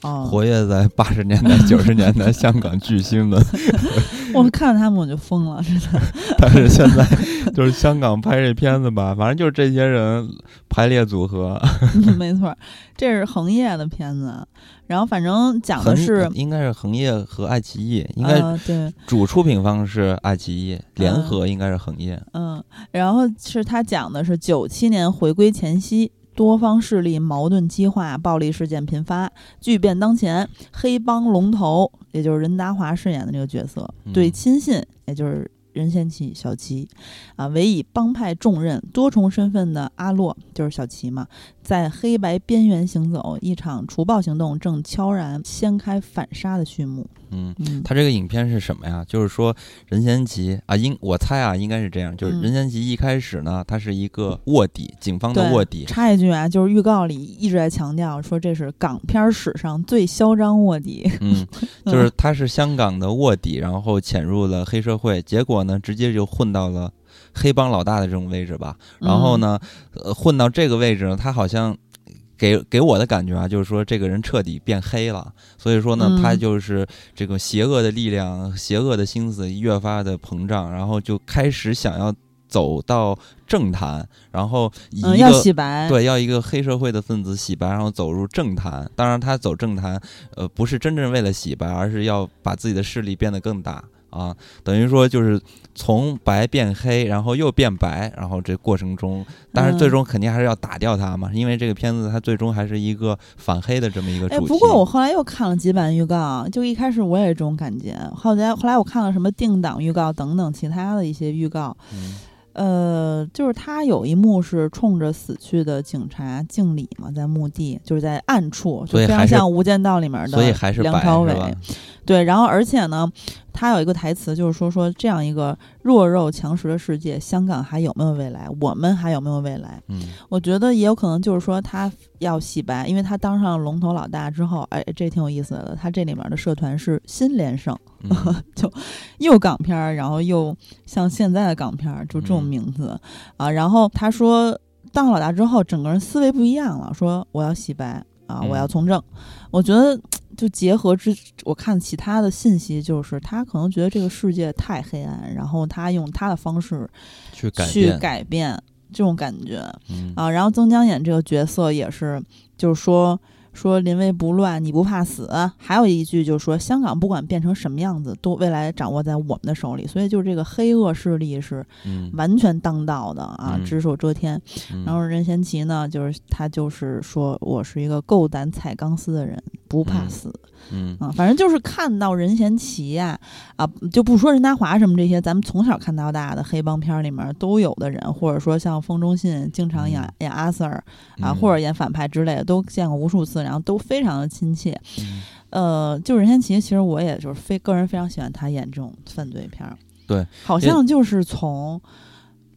哦，活跃在八十年代、九十年代香港巨星们，我看到他们我就疯了，真的。但是现在就是香港拍这片子吧，反正就是这些人排列组合，嗯没错儿，这是恒业的片子，然后反正讲的是，应该是恒业和爱奇艺，应该呃，对，主出品方是爱奇艺，联合应该是恒业。嗯，然后是他讲的是九七年回归前夕。多方势力矛盾激化，暴力事件频发。巨变当前，黑帮龙头，也就是任达华饰演的这个角色，嗯对亲信，也就是任贤齐小齐，啊，委以帮派重任、多重身份的阿洛，就是小齐嘛，在黑白边缘行走，一场除暴行动正悄然掀开反杀的序幕。嗯，嗯，他这个影片是什么呀？就是说任贤齐啊，应我猜啊，应该是这样，就是嗯。任贤齐一开始呢，他是一个卧底，警方的卧底，插一句啊，就是预告里一直在强调说这是港片史上最嚣张卧底，嗯，就是他是香港的卧底，然后潜入了黑社会，结果呢，直接就混到了黑帮老大的这种位置吧。然后呢，呃，混到这个位置呢，他好像给给我的感觉啊，就是说这个人彻底变黑了。所以说呢，嗯他就是这个邪恶的力量、邪恶的心思越发的膨胀，然后就开始想要走到政坛，然后以嗯，要洗白，对，要一个黑社会的分子洗白，然后走入政坛。当然，他走政坛，呃，不是真正为了洗白，而是要把自己的势力变得更大啊。等于说，就是从白变黑，然后又变白，然后这过程中，但是最嗯终肯定还是要打掉它嘛，因为这个片子它最终还是一个反黑的这么一个主哎，不过我后来又看了几版预告，就一开始我也是这种感觉，后来后来我看了什么定档预告等等其他的一些预告，嗯呃，就是他有一幕是冲着死去的警察敬礼嘛，在墓地，就是在暗处，就非常像《无间道》里面的所以还是梁朝伟？对，然后而且呢，他有一个台词就是说说这样一个弱肉强食的世界，香港还有没有未来？我们还有没有未来？嗯我觉得也有可能就是说他要洗白，因为他当上龙头老大之后，哎，这挺有意思的。他这里面的社团是新连胜，嗯又港片儿，然后又像现在的港片儿，就这种嗯名字、啊。然后他说当老大之后，整个人思维不一样了，说我要洗白啊，嗯我要从政。我觉得就结合之，我看其他的信息，就是他可能觉得这个世界太黑暗，然后他用他的方式去改去变，改变这种感觉。嗯啊，然后曾江演这个角色也是，就是说说临危不乱，你不怕死。还有一句就是说，香港不管变成什么样子，都未来掌握在我们的手里。所以就是这个黑恶势力是嗯完全当道的啊，嗯只手遮天。嗯然后任贤齐呢，就是他就是说我是一个够胆踩钢丝的人，不怕嗯死。嗯啊，反正就是看到任贤齐呀、啊，就不说任达华什么这些，咱们从小看到大的黑帮片儿里面都有的人，或者说像风中信经常演、嗯演阿 Sir 啊，嗯或者演反派之类的，都见过无数次，然后都非常的亲切。嗯呃，就任贤齐，其实我也就是非个人非常喜欢他演这种犯罪片儿。对，好像就是从。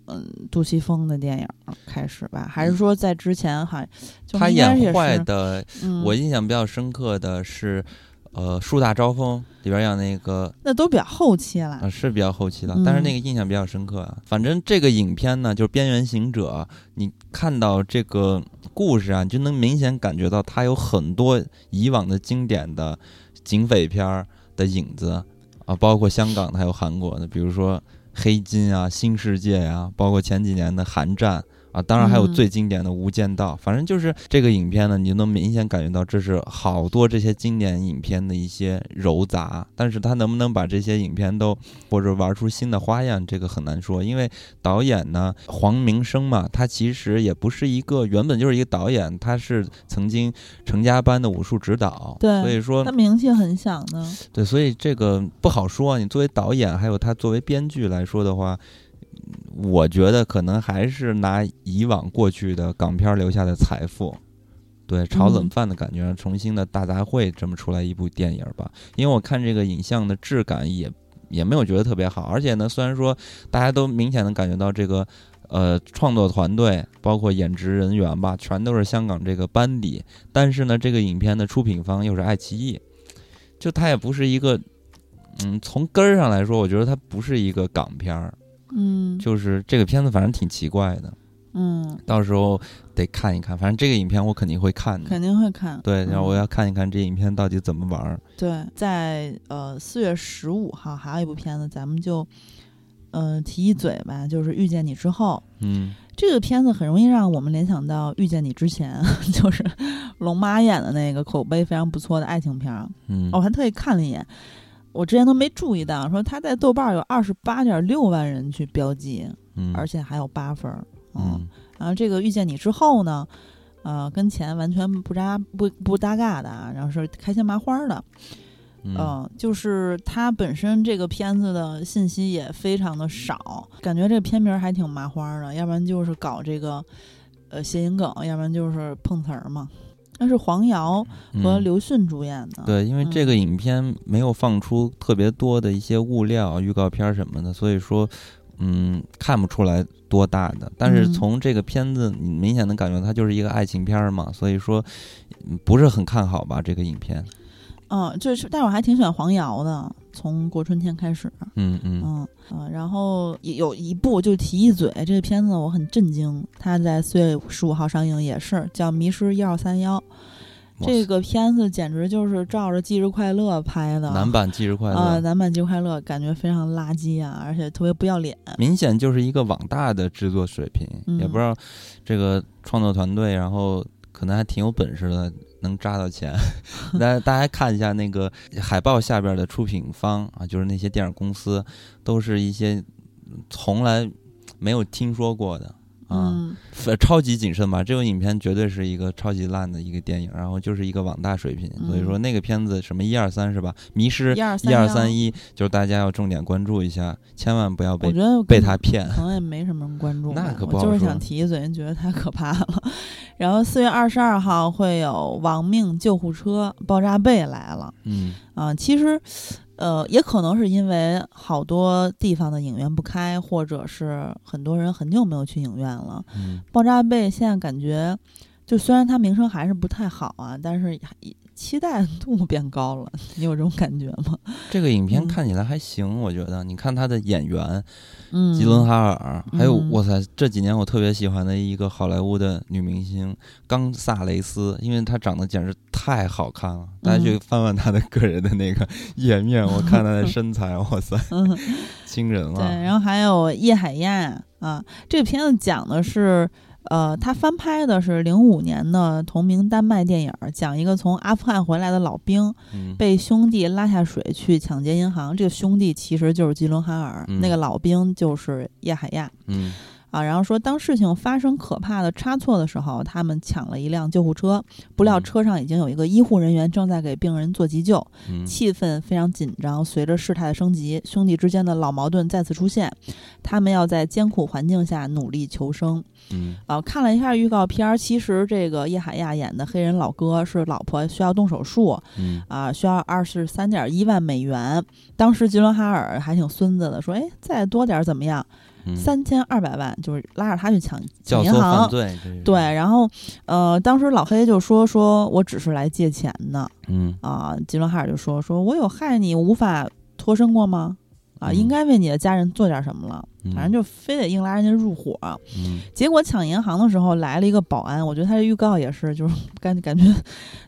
嗯，杜琪峰的电影开始吧，还是说在之前还？就他演坏的嗯、我印象比较深刻的是，呃，《树大招风》里边演那个，那都比较后期了。啊，是比较后期了，但是那嗯个印象比较深刻啊。反正这个影片呢，就是《边缘行者》，你看到这个故事啊，你就能明显感觉到它有很多以往的经典的警匪片儿的影子啊，包括香港的还有韩国的，比如说《黑金》啊、《新世界》呀，包括前几年的《寒战》。啊，当然还有嗯最经典的《无间道》反正就是这个影片呢，你就能明显感觉到这是好多这些经典影片的一些糅杂，但是他能不能把这些影片都或者玩出新的花样，这个很难说，因为导演呢黄明生嘛，他其实也不是一个原本就是一个导演，他是曾经成家班的武术指导，对所以说他名气很响的。对，所以这个不好说。啊你作为导演，还有他作为编剧来说的话，我觉得可能还是拿以往过去的港片留下的财富，对炒冷嗯饭的感觉，重新的大杂烩这么出来一部电影吧。因为我看这个影像的质感也也没有觉得特别好，而且呢，虽然说大家都明显的感觉到这个。呃，创作团队包括演职人员吧，全都是香港这个班底。但是呢，这个影片的出品方又是爱奇艺，就它也不是一个，嗯，从根儿上来说，我觉得它不是一个港片儿，嗯，就是这个片子反正挺奇怪的，嗯，到时候得看一看。反正这个影片我肯定会看的，肯定会看。对，然后我嗯要看一看这影片到底怎么玩儿。对，在呃四月十五号还有一部片子，咱们就呃提一嘴吧，就是《遇见你之后》。嗯这个片子很容易让我们联想到《遇见你之前》，就是龙妈演的那个口碑非常不错的爱情片儿。嗯，我还特意看了一眼，我之前都没注意到，说他在豆瓣儿有二十八点六万人去标记，嗯，而且还有八分儿。嗯然后这个遇见你之后呢，呃，跟钱完全不搭不不搭嘎的啊，然后是开心麻花的，嗯嗯、就是它本身这个片子的信息也非常的少，感觉这个片名儿还挺麻花的，要不然就是搞这个呃谐音梗，要不然就是碰瓷儿嘛。那是黄瑶和嗯刘迅主演的。对，因为这个嗯影片没有放出特别多的一些物料、预告片什么的，所以说，嗯，看不出来多大的。但是嗯从这个片子，你明显能感觉它就是一个爱情片儿嘛，所以说嗯不是很看好吧这个影片。嗯，就是，但是我还挺喜欢黄瑶的，从过春天开始。嗯嗯嗯呃，然后也有一部就提一嘴，这个片子我很震惊，它在四月十五号上映，也是叫《迷失一二三幺》。这个片子简直就是照着《忌日快乐》拍的，男版《忌日快乐》啊、男版《忌日快乐》感觉非常垃圾啊，而且特别不要脸。明显就是一个网大的制作水平，嗯也不知道这个创作团队，然后可能还挺有本事的，能扎到钱。大家大家看一下那个海报下边的出品方啊，就是那些电影公司，都是一些从来没有听说过的。嗯，呃超级谨慎吧，这部影片绝对是一个超级烂的一个电影，然后就是一个网大水平，所以说那个片子什么一二三是吧？迷失一二三三一，就是大家要重点关注一下，千万不要被我觉得被他骗。可能也没什么人关注，那可不我就是想提一嘴，觉得太可怕了。然后四月二十二号会有《亡命救护车》爆炸贝来了嗯啊、其实，呃，也可能是因为好多地方的影院不开，或者是很多人很久没有去影院了。嗯爆炸贝现在感觉，就虽然它名声还是不太好啊，但是期待度变高了。你有这种感觉吗？这个影片嗯看起来还行，我觉得。你看他的演员嗯，吉伦哈尔，还有嗯哇塞，这几年我特别喜欢的一个好莱坞的女明星冈萨雷斯，因为她长得简直太好看了。大家去嗯翻翻她的个人的那个页面，我看她的身材，哇塞，嗯。惊人了对，然后还有叶海亚啊，这个片子讲的是，呃，他翻拍的是零五年的同名丹麦电影，讲一个从阿富汗回来的老兵嗯。被兄弟拉下水去抢劫银行，这个兄弟其实就是吉伦哈尔，嗯。那个老兵就是叶海亚。嗯啊，然后说，当事情发生可怕的差错的时候，他们抢了一辆救护车，不料嗯车上已经有一个医护人员正在给病人做急救，嗯气氛非常紧张。随着事态的升级，兄弟之间的老矛盾再次出现，他们要在艰苦环境下努力求生。嗯啊，看了一下预告片儿，其实这个叶海亚演的黑人老哥是老婆需要动手术嗯啊，需要二十三点一万美元。当时吉伦哈尔还挺孙子的，说：“哎，再多点儿怎么样？嗯，三千二百万，就是拉着他去抢抢银行犯。”罪，对，，然后，呃，当时老黑就说说我只是来借钱的，嗯啊，吉伦哈尔就说：“说我有害你无法脱身过吗？啊，嗯应该为你的家人做点什么了。嗯反正就非得硬拉人家入伙。嗯结果抢银行的时候来了一个保安，我觉得他这预告也是，就是 感感觉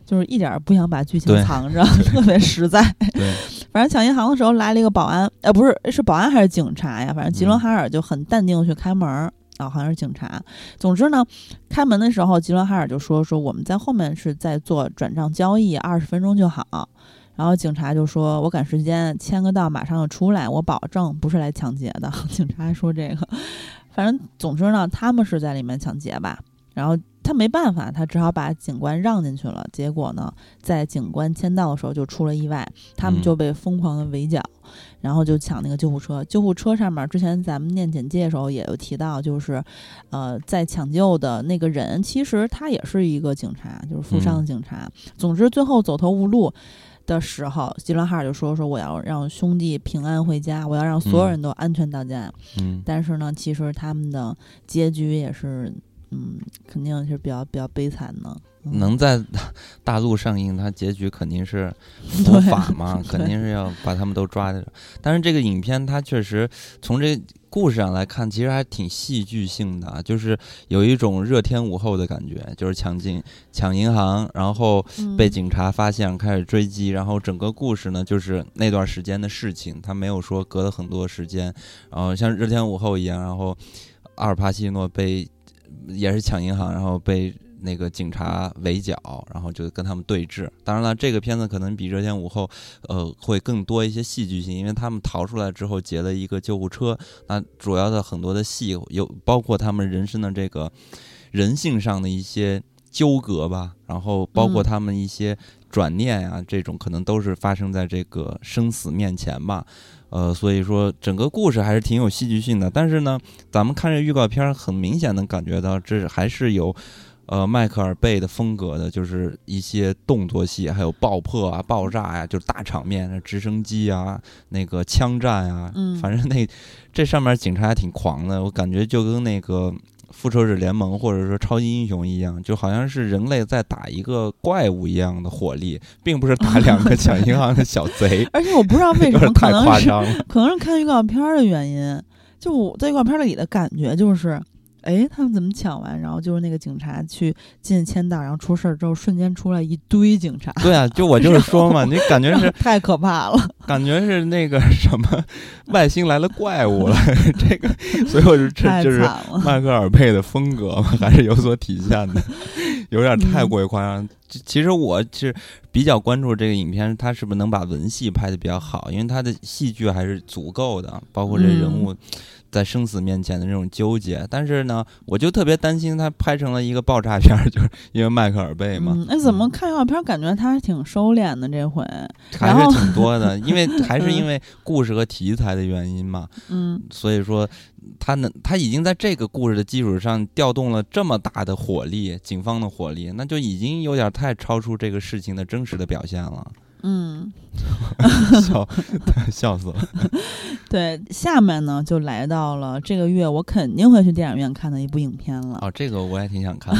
就是一点儿不想把剧情藏着，特别实在。对，反正抢银行的时候来了一个保安，呃，不是是保安还是警察呀？反正吉伦嗯哈尔就很淡定的去开门儿。啊，好像是警察。总之呢，开门的时候，吉伦哈尔就说：“说我们在后面是在做转账交易，二十分钟就好。”然后警察就说：“我赶时间，签个到，马上就出来，我保证不是来抢劫的。”警察还说这个，反正总之呢，他们是在里面抢劫吧。然后他没办法，他只好把警官让进去了。结果呢，在警官签到的时候就出了意外，他们嗯就被疯狂的围剿，然后就抢那个救护车。救护车上面之前咱们念简介的时候也有提到，就是呃，在抢救的那个人其实他也是一个警察，就是负伤的警察。总之，最后走投无路。的时候，吉伦哈尔就说：“说我要让兄弟平安回家，我要让所有人都安全到家。嗯但是呢，其实他们的结局也是，嗯，肯定是比较比较悲惨的。嗯、能在大陆上映，它结局肯定是 伏法嘛，肯定是要把他们都抓着。但是这个影片它确实从这故事上来看，其实还挺戏剧性的啊，就是有一种热天午后的感觉，就是抢进抢银行，然后嗯。被警察发现开始追击，然后整个故事呢就是那段时间的事情，它没有说隔了很多时间，然后像热天午后一样，然后阿尔帕西诺被也是抢银行，然后被那个警察围剿，然后就跟他们对峙。当然了，这个片子可能比《热天午后》呃会更多一些戏剧性，因为他们逃出来之后劫了一个救护车，那主要的很多的戏有包括他们人生的这个人性上的一些纠葛吧，然后包括嗯他们一些转念啊，这种可能都是发生在这个生死面前吧。呃，所以说整个故事还是挺有戏剧性的，但是呢，咱们看这预告片儿，很明显能感觉到这还是有，呃迈克尔贝的风格的，就是一些动作戏，还有爆破啊、爆炸呀、就是大场面，直升机啊、那个枪战啊，嗯反正那这上面警察还挺狂的，我感觉就跟那个。复仇者联盟或者说超级英雄一样，就好像是人类在打一个怪物一样的火力，并不是打 两个抢银行的小贼，而且我不知道为什么，太可能是夸张了。可能是看预告片儿的原因，就我在预告片儿里的感觉就是，哎，他们怎么抢完？然后就是那个警察去进签到，然后出事儿之后，瞬间出来一堆警察，对啊，就我就是说嘛，你感觉是 太可怕了。感觉是那个什么外星来了怪物了，这个，所以我就这就是。迈克尔贝的风格嘛，还是有所体现的，有点太嗯过于夸张。其其实我是比较关注这个影片，它是不是能把文戏拍的比较好，因为它的戏剧还是足够的，包括这人嗯物在生死面前的这种纠结。但是呢，我就特别担心它拍成了一个爆炸片儿，就是因为迈克尔贝嘛。嗯，哎，怎么看预告片感觉他还挺收敛的这回？还是挺多的，因为还是因为故事和题材的原因嘛。嗯所以说，他能他已经在这个故事的基础上调动了这么大的火力，警方的火力，那就已经有点太超出这个事情的真实的表现了，嗯，笑笑死了。对，下面呢就来到了这个月我肯定会去电影院看的一部影片了。哦，这个我也挺想看。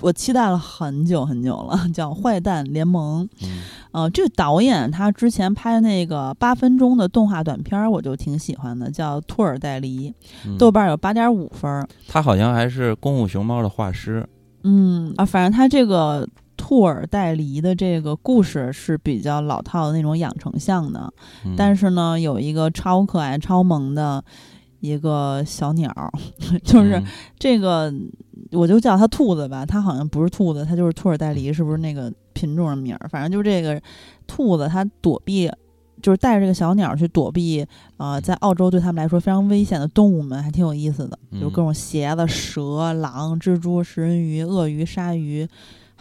我期待了很久很久了，叫《坏蛋联盟》。嗯呃，这个导演他之前拍的那个八分钟的动画短片儿，我就挺喜欢的，叫《兔尔戴梨》，嗯豆瓣有八点五分。他好像还是《功夫熊猫》的画师。嗯啊，反正他这个兔耳戴梨的这个故事是比较老套的那种养成向的，嗯、但是呢，有一个超可爱、超萌的一个小鸟儿，就是嗯。这个，我就叫它兔子吧，它好像不是兔子，它就是兔耳戴梨，是不是那个品种的名儿？反正就这个兔子，它躲避。就是带着这个小鸟去躲避，呃，在澳洲对他们来说非常危险的动物们，还挺有意思的，就是各种蝎子、蛇、狼、蜘蛛、食人鱼、鳄鱼、鲨鱼，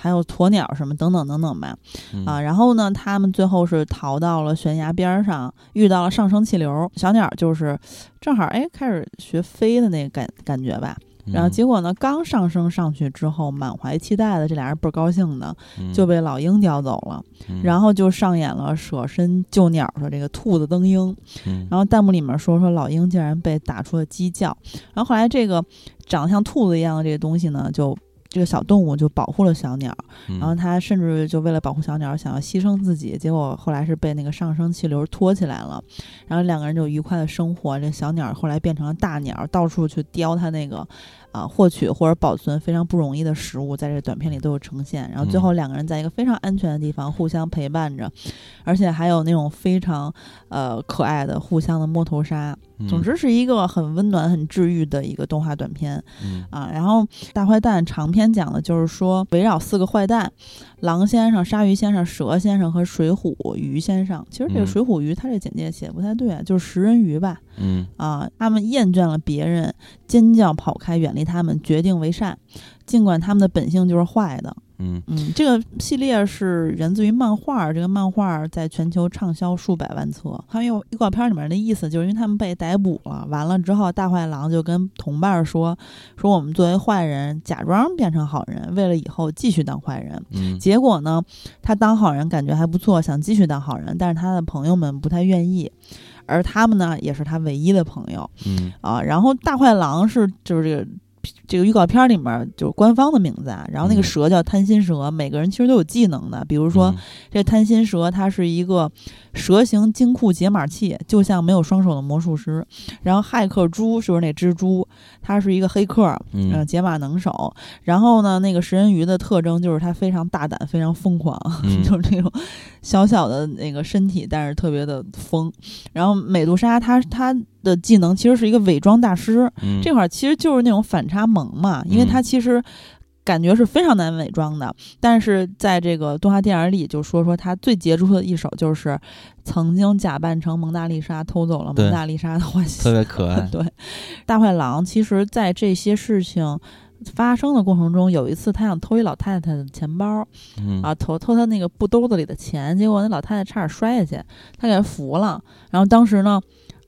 还有鸵鸟什么等等等等吧。嗯啊，然后呢，他们最后是逃到了悬崖边儿上，遇到了上升气流，小鸟就是正好哎开始学飞的那个感感觉吧。然后嗯结果呢，刚上升上去之后，满怀期待的这俩人倍儿高兴的嗯就被老鹰叼走了，嗯然后就上演了舍身救鸟的这个兔子登鹰。嗯然后弹幕里面说说老鹰竟然被打出了鸡叫，然后后来这个长得像兔子一样的这个东西呢，就这个小动物就保护了小鸟，嗯然后他甚至就为了保护小鸟，想要牺牲自己，结果后来是被那个上升气流拖起来了，然后两个人就愉快的生活。这小鸟后来变成了大鸟，到处去叼它那个啊、获取或者保存非常不容易的食物，在这个短片里都有呈现。然后最后两个人在一个非常安全的地方互相陪伴着，而且还有那种非常呃可爱的互相的摸头杀。嗯总之是一个很温暖、很治愈的一个动画短片。嗯啊，然后大坏蛋长篇讲的就是说，围绕四个坏蛋，狼先生、鲨鱼先生、蛇先生和水虎鱼先生。其实这个嗯水虎鱼，它这简介写的不太对啊，就是食人鱼吧？嗯啊，他们厌倦了别人，尖叫跑开，远离他们，决定为善，尽管他们的本性就是坏的。嗯嗯，这个系列是源自于漫画，这个漫画在全球畅销数百万册。还有预告片里面的意思，就是因为他们被逮捕了，完了之后，大坏狼就跟同伴说：“说我们作为坏人，假装变成好人，为了以后继续当坏人。”嗯结果呢，他当好人感觉还不错，想继续当好人，但是他的朋友们不太愿意，而他们呢，也是他唯一的朋友。嗯啊，然后大坏狼是就是这个 пс, 这个预告片里面就是官方的名字啊，然后那个嗯。蛇叫贪心蛇，每个人其实都有技能的，比如说嗯。这贪心蛇它是一个蛇形金库解码器，就像没有双手的魔术师，然后骇客猪就是那蜘蛛，它是一个黑客，嗯。呃，解码能手，然后呢，那个食人鱼的特征就是它非常大胆，非常疯狂，嗯 就是那种小小的那个身体，但是特别的疯。然后美杜莎她她的技能其实是一个伪装大师，嗯。这块儿其实就是那种反差萌嘛，因为他其实。感觉是非常难伪装的，但是在这个动画电影里，就说说他最杰出的一手就是曾经假扮成蒙娜丽莎偷走了蒙娜丽莎的画像，特别可爱 对，大坏狼其实在这些事情发生的过程中，有一次他想偷一老太太的钱包嗯啊，偷偷他那个布兜子里的钱，结果那老太太差点摔下去，他给他扶了。然后当时呢，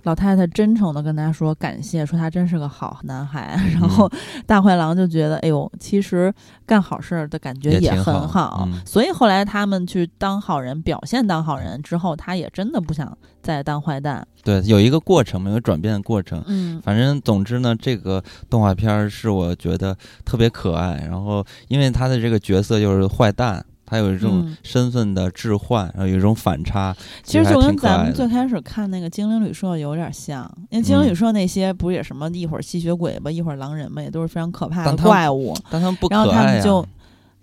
老太太真诚的跟他说感谢，说他真是个好男孩。然后大坏狼就觉得，哎呦，其实干好事儿的感觉也很好。所以后来他们去当好人，表现当好人之后，他也真的不想再当坏蛋。对，有一个过程，有转变的过程。嗯，反正总之呢，这个动画片是我觉得特别可爱。然后因为他的这个角色就是坏蛋。他有一种身份的置换，然后有一种反差，其实就跟咱们最开始看那个精灵旅社有点像，因为精灵旅社那些不也什么一会儿吸血鬼吧，一会儿狼人嘛，也都是非常可怕的怪物。但他们不可爱然后他们就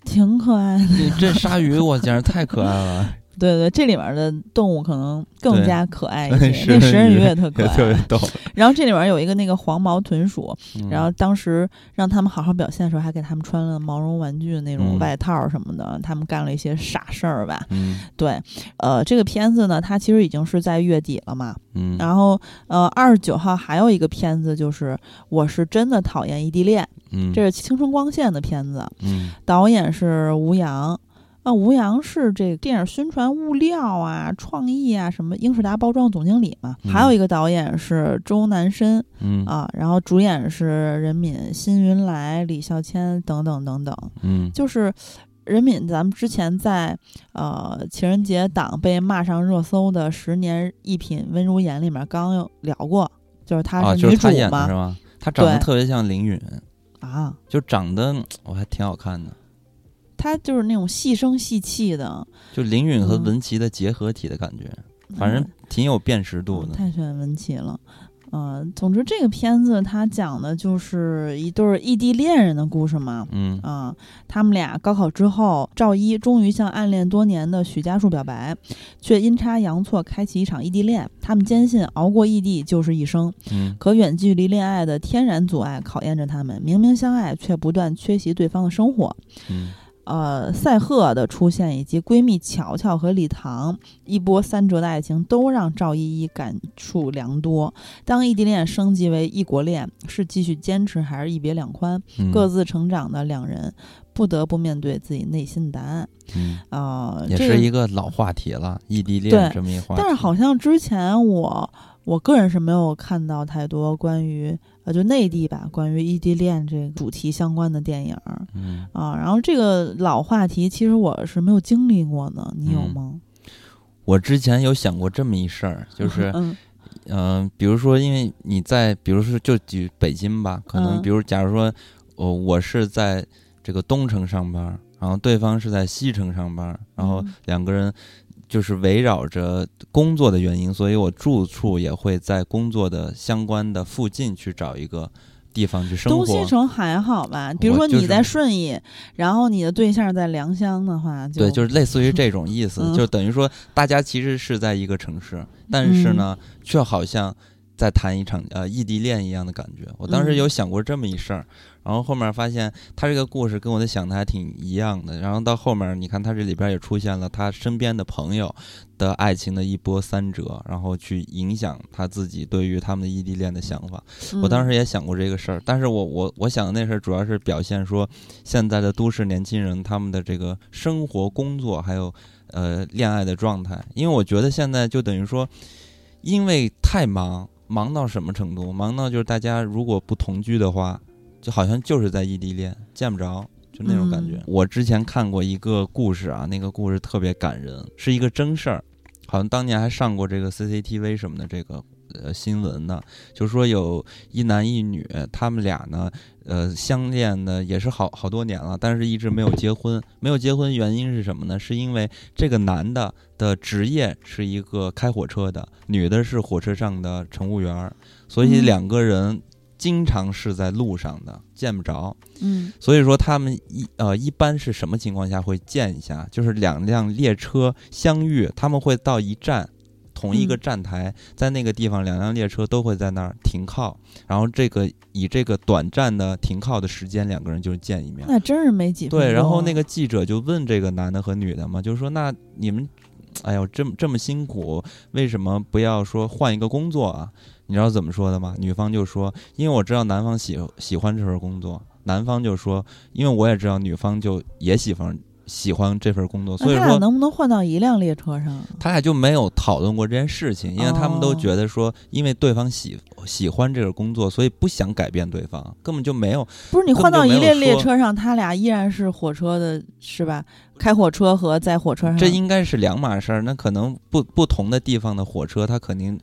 挺可爱的。这鲨鱼我简直太可爱了。对对，这里面的动物可能更加可爱一些。那食人鱼也 特可爱，特别逗。然后这里面有一个那个黄毛豚鼠，然后当时让他们好好表现的时候，还给他们穿了毛绒玩具的那种外套什么的。他们干了一些傻事儿吧？嗯，对。呃，这个片子呢，它其实已经是在月底了嘛。嗯。然后呃，二十九号还有一个片子，就是我是真的讨厌异地恋。嗯。这是青春光线的片子。嗯。导演是吴阳。啊，吴阳是这电影宣传物料啊、创意啊，什么英仕达包装总经理嘛。还有一个导演是周南申，嗯啊，然后主演是任敏、辛云来、李孝谦等等等等。嗯，就是任敏，咱们之前在呃情人节档被骂上热搜的《十年一品温如言》里面刚有聊过，就是她是女主嘛，是吧？她长得特别像林允啊，就长得我还挺好看的。他就是那种细声细气的，就林允和文琪的结合体的感觉，反正挺有辨识度的。太喜欢文琪了，嗯，总之这个片子它讲的就是一对异地恋人的故事嘛，嗯。啊，他们俩高考之后，赵一终于向暗恋多年的许家树表白，却阴差阳错开启一场异地恋。他们坚信熬过异地就是一生，嗯，可远距离恋爱的天然阻碍考验着他们，明明相爱却不断缺席对方的生活，嗯。呃，赛赫的出现以及闺蜜乔乔和李唐一波三折的爱情，都让赵依依感触良多。当异地恋升级为异国恋，是继续坚持还是一别两宽？各自成长的两人不得不面对自己内心的答案。嗯啊，也是一个老话题了，异地恋这么一话题。但是好像之前我我个人是没有看到太多关于。呃，就内地吧，关于异地恋这个主题相关的电影，嗯啊，然后这个老话题，其实我是没有经历过的，你有吗？我之前有想过这么一事儿，就 是，嗯，比如说，因为你在，比如说，就举北京吧，可能，比如，假如说，我我是在这个东城上班，然后对方是在西城上班，然后两个人。就是围绕着工作的原因，所以我住处也会在工作的相关的附近去找一个地方去生活。东西城还好吧？比如说你在顺义，然后你的对象在良乡的话，对，就是类似于这种意思，就等于说大家其实是在一个城市，但是呢，却好像在谈一场呃异地恋一样的感觉。我当时有想过这么一事儿。然后后面发现他这个故事跟我的想的还挺一样的。然后到后面，你看他这里边也出现了他身边的朋友的爱情的一波三折，然后去影响他自己对于他们的异地恋的想法。我当时也想过这个事儿，但是我我我想的那事儿主要是表现说现在的都市年轻人他们的这个生活、工作还有呃恋爱的状态。因为我觉得现在就等于说，因为太忙，忙到什么程度？忙到就是大家如果不同居的话。就好像就是在异地恋，见不着，就那种感觉。我之前看过一个故事啊，那个故事特别感人，是一个真事儿，好像当年还上过这个 CCTV 什么的这个呃新闻呢。就说有一男一女，他们俩呢，呃，相恋呢也是好好多年了，但是一直没有结婚。没有结婚原因是什么呢？是因为这个男的的职业是一个开火车的，女的是火车上的乘务员，所以两个人。经常是在路上的，见不着。嗯，所以说他们一呃一般是什么情况下会见一下？就是两辆列车相遇，他们会到一站，同一个站台，在那个地方，两辆列车都会在那儿停靠。然后这个以这个短暂的停靠的时间，两个人就见一面。那真是没几分对。然后那个记者就问这个男的和女的嘛，就是说那你们，哎呦，这么这么辛苦，为什么不要说换一个工作啊？你知道怎么说的吗？女方就说：“因为我知道男方喜喜欢这份工作。”男方就说：“因为我也知道女方就也喜欢喜欢这份工作，所以说能不能换到一辆列车上？他俩就没有讨论过这件事情，因为他们都哦觉得说，因为对方喜喜欢这个工作，所以不想改变对方，根本就没有不是你换到一列列车上，他俩依然是火车的，是吧？开火车和在火车上，这应该是两码事儿。那可能不不同的地方的火车，它肯定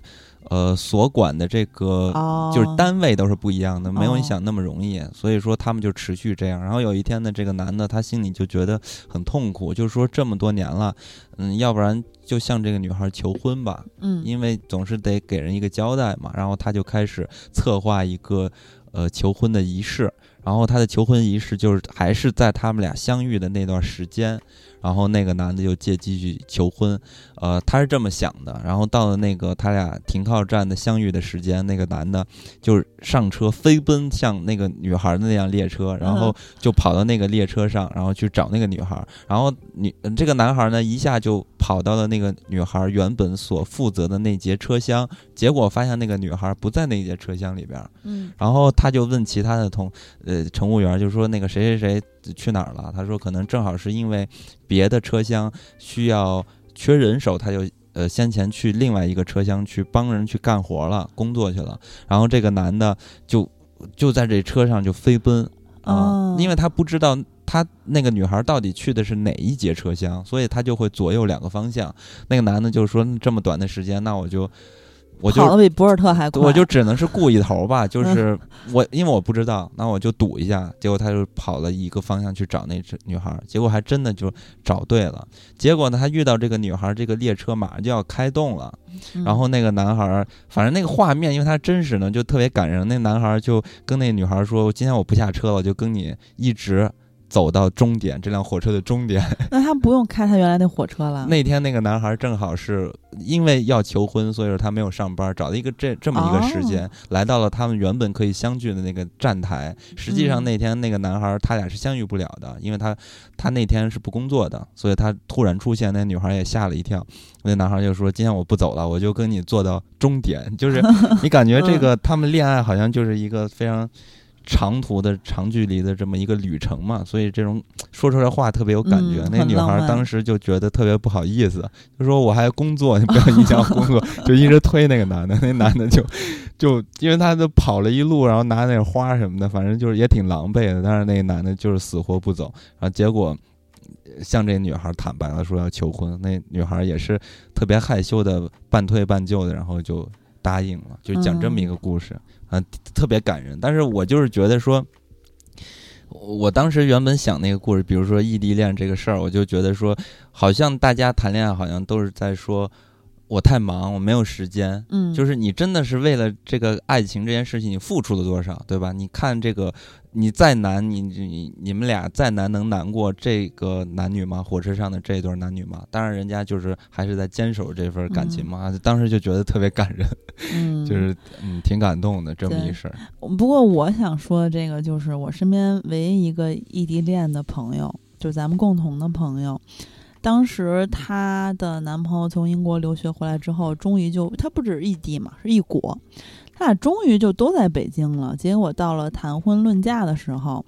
呃所管的这个哦，就是单位都是不一样的，没有你哦想那么容易。所以说他们就持续这样。然后有一天呢，这个男的他心里就觉得很痛苦，就是说这么多年了，嗯，要不然就向这个女孩求婚吧，嗯，因为总是得给人一个交代嘛。然后他就开始策划一个呃求婚的仪式。然后他的求婚仪式就是还是在他们俩相遇的那段时间，然后那个男的就借机去求婚，呃，他是这么想的。然后到了那个他俩停靠站的相遇的时间，那个男的就上车飞奔向那个女孩的那辆列车，然后就跑到那个列车上，然后去找那个女孩。然后女呃这个男孩呢，一下就跑到了那个女孩原本所负责的那节车厢，结果发现那个女孩不在那节车厢里边儿。嗯然后他就问其他的同呃乘务员，就说那个谁谁谁去哪儿了？他说可能正好是因为别的车厢需要缺人手，他就呃先前去另外一个车厢去帮人去干活了，工作去了。然后这个男的就就在这车上就飞奔啊、哦因为他不知道。他那个女孩到底去的是哪一节车厢，所以他就会左右两个方向。那个男的就说：“这么短的时间，那我就我就跑的比博尔特还快，我就只能是顾一头吧，嗯就是我因为我不知道，那我就赌一下。结果他就跑了一个方向去找那只女孩，结果还真的就找对了。结果呢，他遇到这个女孩，这个列车马上就要开动了。嗯然后那个男孩，反正那个画面，因为他真实呢，就特别感人。那男孩就跟那女孩说：“今天我不下车了，就跟你一直。”走到终点，这辆火车的终点。那他不用开他原来那火车了。那天那个男孩正好是因为要求婚，所以说他没有上班，找了一个这这么一个时间，哦来到了他们原本可以相聚的那个站台。实际上嗯那天那个男孩他俩是相遇不了的，因为他他那天是不工作的，所以他突然出现，那女孩也吓了一跳。那男孩就说：“今天我不走了，我就跟你坐到终点。”就是 你感觉这个他们恋爱好像就是一个非常。长途的长距离的这么一个旅程嘛，所以这种说出来话特别有感觉。嗯那女孩当时就觉得特别不好意思，就说我还工作，你不要影响我工作，就一直推那个男的。那男的就就因为他都跑了一路，然后拿那花什么的，反正就是也挺狼狈的。但是那个男的就是死活不走，然后结果呃向这女孩坦白了说要求婚，那女孩也是特别害羞的，半推半就的，然后就答应了，就讲这么一个故事，啊、特别感人。但是我就是觉得说。我当时原本想那个故事，比如说异地恋这个事儿，我就觉得说，好像大家谈恋爱好像都是在说，我太忙，我没有时间。嗯，就是你真的是为了这个爱情这件事情，你付出了多少，对吧？你看这个，你再难，你你你们俩再难，能难过这个男女吗？火车上的这一对男女吗？当然，人家就是还是在坚守这份感情嘛。当时就觉得特别感人，嗯，就是嗯挺感动的这么一事儿。不过我想说的这个就是我身边唯一一个异地恋的朋友，就是咱们共同的朋友。当时她的男朋友从英国留学回来之后，终于就他不只是异地嘛，是异国，他俩终于就都在北京了。结果到了谈婚论嫁的时候，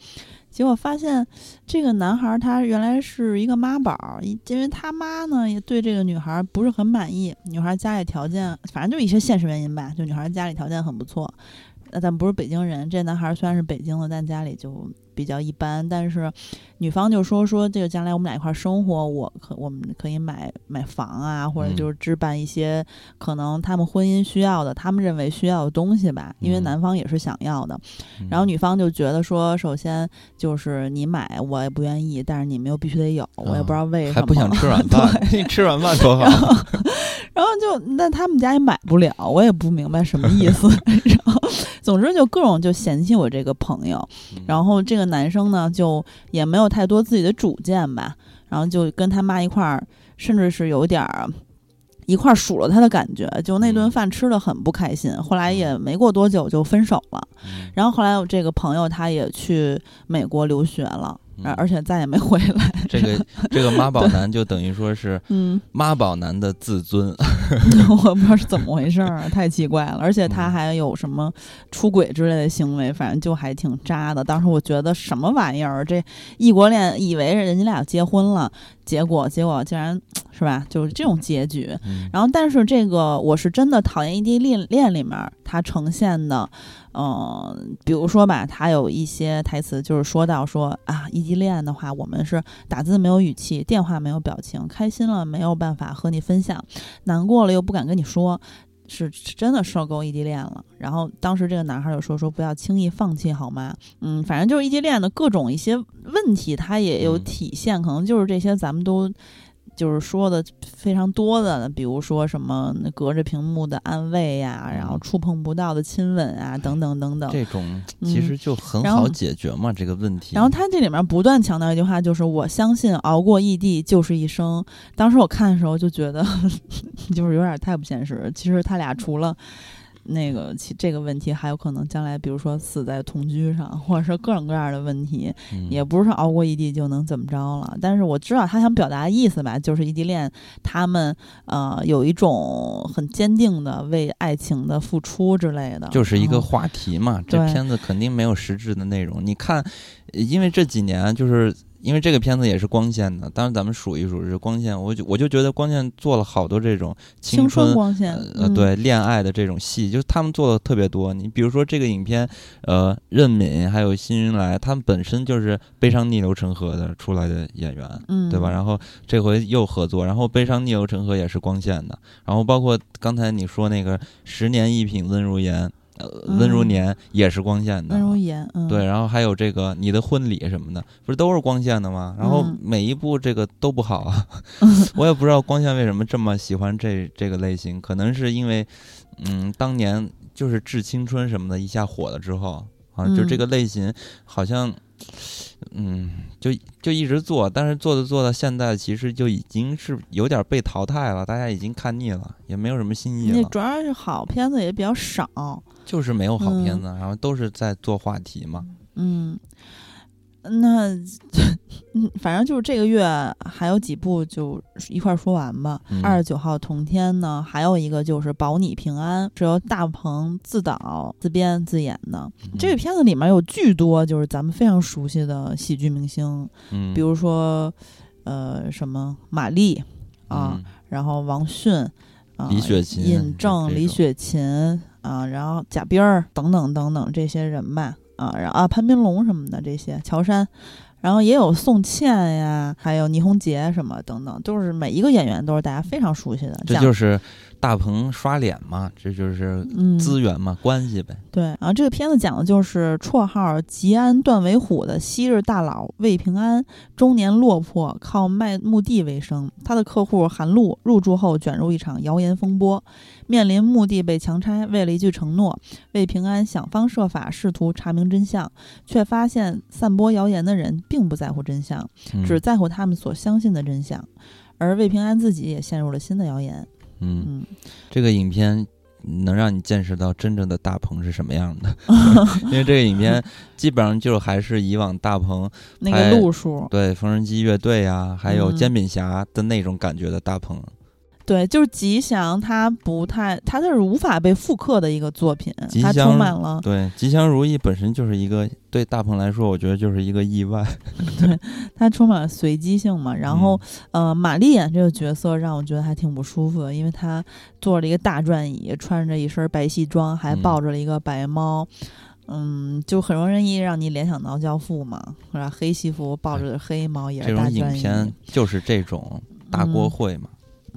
结果发现这个男孩他原来是一个妈宝，因为他妈呢也对这个女孩不是很满意，女孩家里条件反正就一些现实原因吧，就女孩家里条件很不错，呃但不是北京人。这男孩虽然是北京的，但家里就比较一般。但是女方就说说这个将来我们俩一块儿生活，我可我们可以买买房啊，或者嗯就是置办一些可能他们婚姻需要的，他们认为需要的东西吧，因为嗯男方也是想要的。嗯然后女方就觉得说，首先就是你买我也不愿意，但是你们又必须得有，我也不知道为什么。啊还不想吃软 饭，你吃软饭多好。然后就那他们家也买不了，我也不明白什么意思。然后总之就各种就嫌弃我这个朋友，嗯然后这个男生呢就也没有太多自己的主见吧，然后就跟他妈一块儿，甚至是有点儿。一块儿数落他的感觉，就那顿嗯饭吃的很不开心。后来也没过多久就分手了。嗯然后后来我这个朋友他也去美国留学了，嗯而而且再也没回来。这个这个妈宝男就等于说是嗯，妈宝男的自尊，我不知道是怎么回事儿，太奇怪了。而且他还有什么出轨之类的行为，反正就还挺渣的。当时我觉得什么玩意儿，这异国恋，以为人家俩结婚了，结果结果竟然 是吧，就是这种结局。然后，但是这个我是真的讨厌异地恋恋里面它呈现的。嗯，比如说吧，它有一些台词就是说到说啊，异地恋的话，我们是打字没有语气，电话没有表情，开心了没有办法和你分享，难过了又不敢跟你说，是真的受够异地恋了。然后当时这个男孩就说说不要轻易放弃好吗？嗯，反正就是异地恋的各种一些问题，他也有体现，可能就是这些咱们都。就是说的非常多的，比如说什么隔着屏幕的安慰呀，然后触碰不到的亲吻啊，等等等等。这种其实就很好解决嘛，这个问题。然后他这里面不断强调一句话，就是我相信熬过异地就是一生。当时我看的时候就觉得，就是有点太不现实。其实他俩除了。那个其这个问题还有可能将来，比如说死在同居上，或者说各种各样的问题，也不是说熬过异地就能怎么着了。但是我知道他想表达的意思吧，就是异地恋他们呃有一种很坚定的为爱情的付出之类的，就是一个话题嘛。这片子肯定没有实质的内容。你看，因为这几年就是。因为这个片子也是光线的，当然咱们数一数是光线，我就我就觉得光线做了好多这种青春光线，呃，对，恋爱的这种戏，就是他们做的特别多。你比如说这个影片，呃，任敏还有辛云来，他们本身就是《悲伤逆流成河》的出来的演员，嗯，对吧？然后这回又合作，然后《悲伤逆流成河》也是光线的，然后包括刚才你说那个《十年一品温如言》。温如年也是光线的，温如言，对，然后还有这个你的婚礼什么的，不是都是光线的吗？然后每一部这个都不好啊，我也不知道光线为什么这么喜欢这这个类型，可能是因为，嗯，当年就是《致青春》什么的一下火了之后，啊，就这个类型好像。嗯，就就一直做，但是做着做到现在，其实就已经是有点被淘汰了，大家已经看腻了，也没有什么新意了。主要是好片子也比较少，就是没有好片子，然后都是在做话题嘛。嗯。那，嗯，反正就是这个月还有几部，就一块说完吧。二十九号同天呢，还有一个就是《保你平安》，是由大鹏自导自编自演的。这个片子里面有巨多就是咱们非常熟悉的喜剧明星，比如说，呃，什么马丽啊，然后王迅啊，李雪琴、尹正、李雪琴啊，然后贾冰儿等等等等这些人吧。啊，然后啊，潘斌龙什么的这些，乔杉，然后也有宋茜呀，还有倪虹洁什么等等，都是每一个演员都是大家非常熟悉的。这就是大鹏刷脸嘛，这就是资源嘛，关系呗。对，然后这个片子讲的就是绰号吉安段尾虎的昔日大佬魏平安，中年落魄，靠卖墓地为生。他的客户韩露入住后卷入一场谣言风波。面临墓地被强拆，为了一句承诺，魏平安想方设法试图查明真相，却发现散播谣言的人并不在乎真相，只在乎他们所相信的真相。而魏平安自己也陷入了新的谣言。嗯，这个影片能让你见识到真正的大鹏是什么样的，因为这个影片基本上就还是以往大鹏那个路数，对缝纫机乐队啊，还有煎饼侠的那种感觉的大鹏。对，就是吉祥，它不太，它就是无法被复刻的一个作品。它充满了对吉祥如意本身就是一个对大鹏来说，我觉得就是一个意外。对，它充满了随机性嘛。然后，呃，玛丽演这个角色让我觉得还挺不舒服的，因为她坐着一个大转椅，穿着一身白西装，还抱着了一个白猫，嗯，就很容易让你联想到《教父》嘛，是吧？黑西服抱着黑猫也是大转椅。这种影片就是这种大锅烩嘛。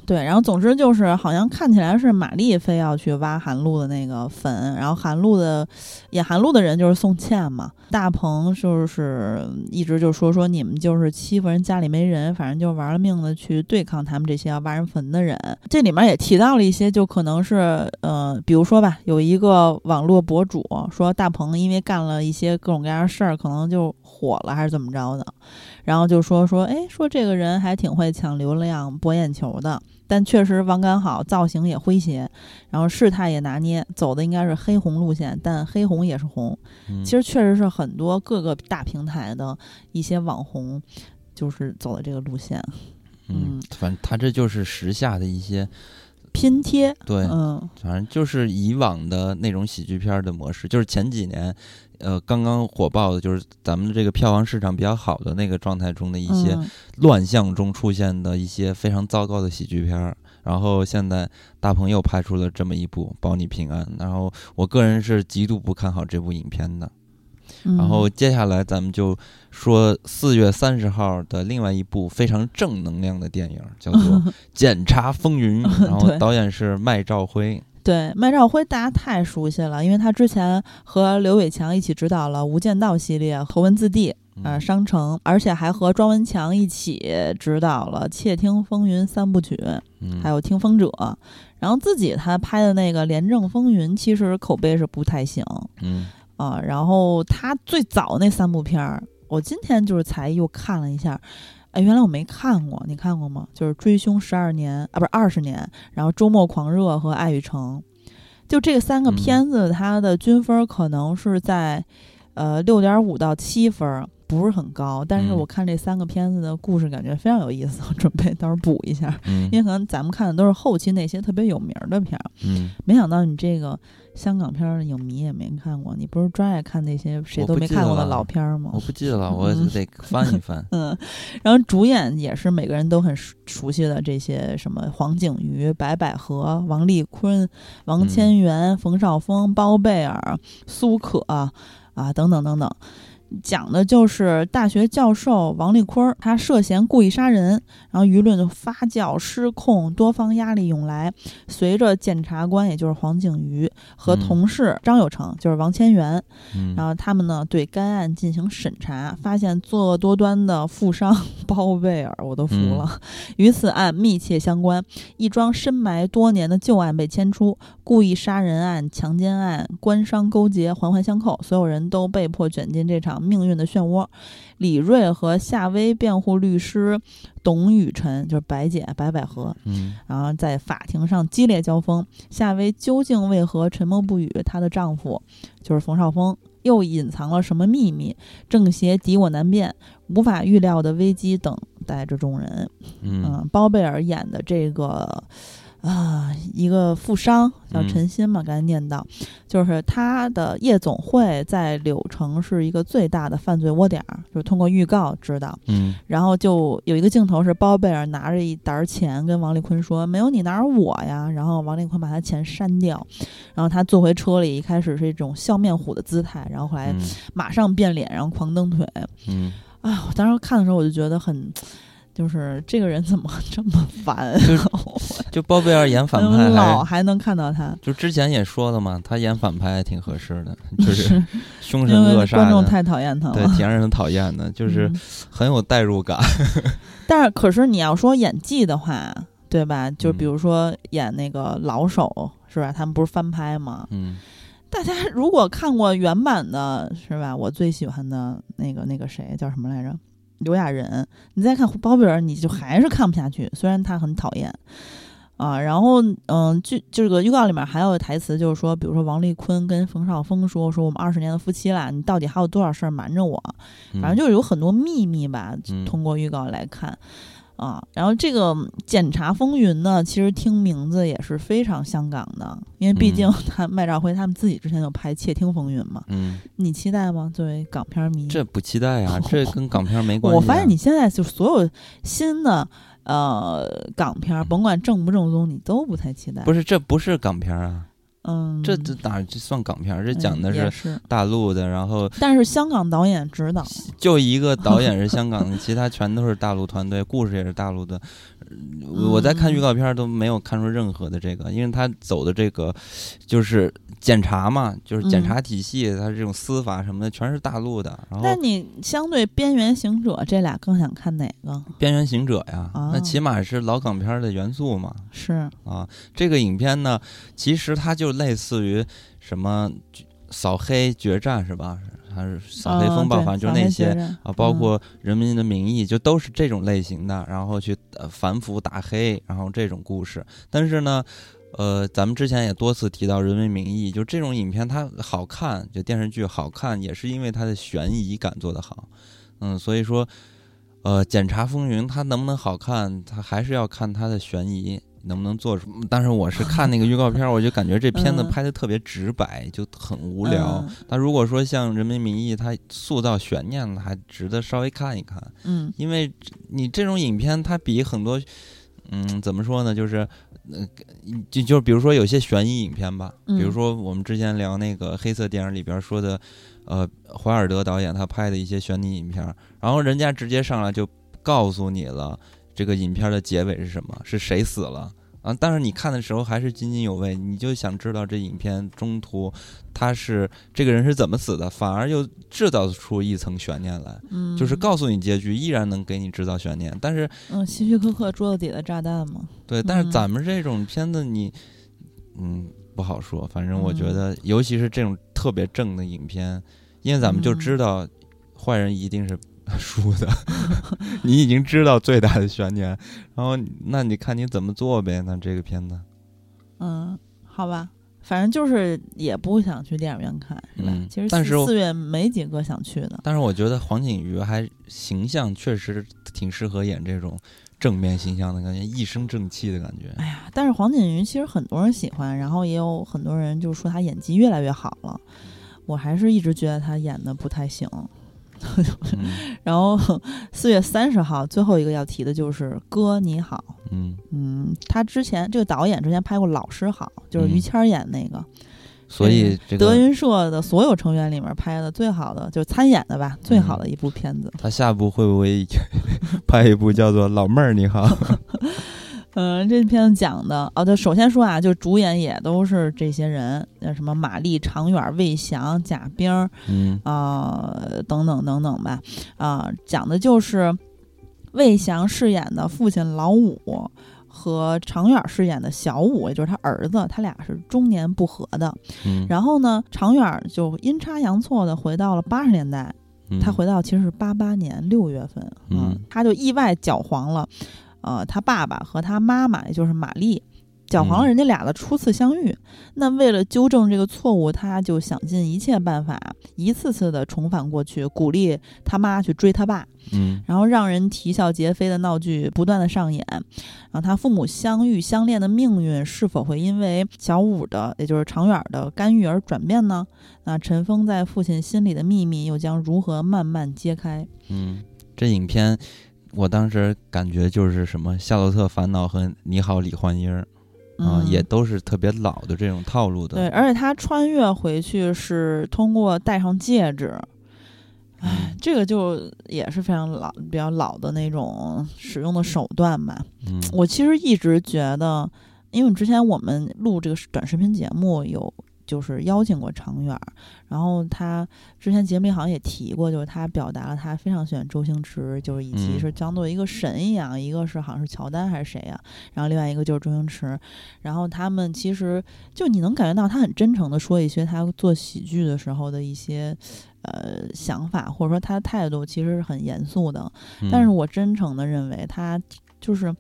对，然后总之就是好像看起来是玛丽非要去挖韩露的那个坟，然后韩露的演韩露的人就是宋茜嘛。大鹏就是一直就说说你们就是欺负人家里没人，反正就玩了命的去对抗他们这些要挖人坟的人。这里面也提到了一些，就可能是呃，比如说吧，有一个网络博主说大鹏因为干了一些各种各样的事儿，可能就火了还是怎么着的，然后就说说哎，说这个人还挺会抢流量博眼球的。但确实网感好，造型也诙谐，然后事态也拿捏，走的应该是黑红路线，但黑红也是红。其实确实是很多各个大平台的一些网红，就是走的这个路线。嗯，反正他这就是时下的一些拼贴，对，嗯反正就是以往的那种喜剧片儿的模式，就是前几年，呃，刚刚火爆的，就是咱们这个票房市场比较好的那个状态中的一些嗯乱象中出现的一些非常糟糕的喜剧片儿。然后现在大鹏又拍出了这么一部《保你平安》，然后我个人是极度不看好这部影片的。嗯然后接下来咱们就说四月三十号的另外一部非常正能量的电影，叫做《检察风云》，然后导演是麦兆辉。对麦兆辉大家太熟悉了，因为他之前和刘伟强一起执导了《无间道》系列《头文字 D》呃，嗯商城，而且还和庄文强一起执导了《窃听风云》三部曲，嗯，还有《听风者》。然后自己他拍的那个《廉政风云》，其实口碑是不太行嗯啊。然后他最早那三部片儿，我今天就是才又看了一下，哎，原来我没看过，你看过吗？就是《追凶十二年》啊，不是二十年，然后《周末狂热》和《爱与诚》，就这三个嗯。片子，它的均分可能是在呃六点五到七分儿，不是很高。但是嗯。我看这三个片子的故事，感觉非常有意思，我准备到时候补一下，嗯。因为可能咱们看的都是后期那些特别有名儿的片儿，嗯，没想到你这个香港片儿的影迷也没看过，你不是专爱看那些谁都没看过的老片儿吗我？不记得了，我嗯得翻一翻。嗯，然后主演也是每个人都很熟熟悉的这些什么黄景瑜、白百合、王丽坤、王千源、冯绍峰、包贝尔、苏可啊等等等等。讲的就是大学教授王立坤儿，他涉嫌故意杀人，然后舆论就发酵失控，多方压力涌来。随着检察官，也就是黄景瑜和嗯同事张有成，就是王千源，嗯，然后他们呢对该案进行审查，发现作恶多端的富商 包贝尔，我都服了，与此案密切相关。一桩深埋多年的旧案被牵出，故意杀人案、强奸案、官商勾结环环相扣，所有人都被迫卷进这场命运的漩涡。李瑞和夏威辩护律师董雨辰，就是白姐白百合，嗯然后在法庭上激烈交锋。夏薇究竟为何沉默不语？她的丈夫就是冯绍峰，又隐藏了什么秘密？正邪敌我难辨，无法预料的危机等待着众人。嗯嗯，包贝尔演的这个。啊，一个富商叫嗯陈鑫嘛，刚才念到，就是他的夜总会在柳城是一个最大的犯罪窝点儿，就是通过预告知道。嗯然后就有一个镜头是包贝尔拿着一沓钱跟王丽坤说：“没有你哪有我呀？”然后王丽坤把他钱删掉，然后他坐回车里，一开始是一种笑面虎的姿态，然后后来嗯马上变脸，然后狂蹬腿。嗯，啊，我当时看的时候我就觉得很，就是这个人怎么 这么烦？就包贝尔演反派嗯老还。能看到他，就之前也说了嘛，他演反派挺合适的，就是凶因神恶为煞，观众太讨厌他了对，挺让人讨厌的，就是嗯很有代入感。但是，可是你要说演技的话，对吧？就嗯比如说演那个老手，是吧？他们不是翻拍吗？嗯大家如果看过原版的，是吧？我最喜欢的那个那个谁叫什么来着？刘亚仁。你再看包贝尔，你就还是看不下去，虽然他很讨厌啊。然后，嗯，剧这个预告里面还有台词，就是说，比如说王丽坤跟冯绍峰说：“说我们二十年的夫妻啦，你到底还有多少事儿瞒着我？”嗯，反正就是有很多秘密吧，嗯通过预告来看。啊，然后这个《检察风云》呢，其实听名字也是非常香港的，因为毕竟嗯他麦兆辉他们自己之前就拍《窃听风云》嘛，嗯，你期待吗？作为港片迷，这不期待呀，这 跟港片没关系啊。我发现你现在就所有新的呃港片，甭管正不正宗，你都不太期待。不是，这不是港片啊，嗯，这这哪这算港片？这嗯讲的是，大陆的，然后但是香港导演指导，就一个导演是 香港的，其他全都是大陆团队，故事也是大陆的。呃我在看预告片都没有看出任何的这个，因为他走的这个就是检查嘛，就是检查体系，他这种司法什么的全是大陆的。然后那你相对《边缘行者》这俩更想看哪个？边缘行者呀，啊那起码是老港片的元素嘛。是，啊，这个影片呢，其实它就类似于什么扫黑决战是吧？还是扫黑嗯风暴，对反正就那些啊，包嗯括《人民的名义》，就都是这种类型的，然后去呃反腐打黑，然后这种故事。但是呢，呃，咱们之前也多次提到《人民名义》，就这种影片它好看，就电视剧好看，也是因为它的悬疑感做得好。嗯，所以说，呃，《检察风云》它能不能好看，它还是要看它的悬疑。能不能做出。但是我是看那个预告片儿，我就感觉这片子嗯拍的特别直白，就很无聊。嗯那如果说像《人民名义》，它塑造悬念了，还值得稍微看一看。嗯因为你这种影片，它比很多，嗯，怎么说呢，就是，呃，就就比如说有些悬疑影片吧，嗯比如说我们之前聊那个黑色电影里边说的，呃，怀尔德导演他拍的一些悬疑影片，然后人家直接上来就告诉你了这个影片的结尾是什么，是谁死了。啊！但是你看的时候还是津津有味，你就想知道这影片中途他是这个人是怎么死的，反而又制造出一层悬念来。嗯，就是告诉你结局，依然能给你制造悬念。但是，嗯，希区柯克桌子底的炸弹嘛。对，但是嗯咱们这种片子你，嗯，不好说。反正我觉嗯得，尤其是这种特别正的影片，因为咱们就嗯知道坏人一定是输的，你已经知道最大的悬念，然后那你看你怎么做呗？那这个片子，嗯，好吧，反正就是也不想去电影院看，是吧？嗯其实四月没几个想去的。但是我觉得黄景瑜还形象确实挺适合演这种正面形象的感觉，一身正气的感觉。哎呀，但是黄景瑜其实很多人喜欢，然后也有很多人就说他演技越来越好了。我还是一直觉得他演的不太行。嗯 然后四月三十号最后一个要提的就是《哥你好》。嗯，嗯，他之前这个导演之前拍过《老师好》，就是于嗯谦儿演那个。所以这个德云社的所有成员里面拍的最好的，就是参演的吧，最好嗯的一部片子。他下部会不会 拍一部叫做《老妹儿你好》？嗯，这片子讲的哦，对，首先说啊，就主演也都是这些人，那，什么马丽、常远、魏翔、贾冰儿嗯。啊、等等等等吧，啊、讲的就是魏翔饰演的父亲老五和常远饰演的小五，也就是他儿子，他俩是中年不和的。嗯，然后呢，常远就阴差阳错的回到了八十年代，嗯。他回到其实是八八年六月份，嗯。他就意外搅黄了，呃，他爸爸和他妈妈，也就是玛丽，搅黄了嗯人家俩的初次相遇。那为了纠正这个错误，他就想尽一切办法，一次次的重返过去，鼓励他妈去追他爸，嗯然后让人啼笑皆非的闹剧不断的上演。然后他父母相遇相恋的命运是否会因为小五的，也就是长远的干预而转变呢？那尘封在父亲心里的秘密又将如何慢慢揭开？嗯，这影片我当时感觉就是什么《夏洛特烦恼》和《你好，李焕英》啊，嗯也都是特别老的这种套路的。对，而且他穿越回去是通过戴上戒指，哎，嗯这个就也是非常老、比较老的那种使用的手段吧。嗯我其实一直觉得，因为之前我们录这个短视频节目有。就是邀请过常远儿，然后他之前节目里好像也提过，就是他表达了他非常喜欢周星驰，就是以及嗯。是当做一个神一样，一个是好像是乔丹还是谁呀、然后另外一个就是周星驰，然后他们其实就你能感觉到他很真诚的说一些他做喜剧的时候的一些呃想法，或者说他的态度其实是很严肃的。嗯。但是我真诚的认为他就是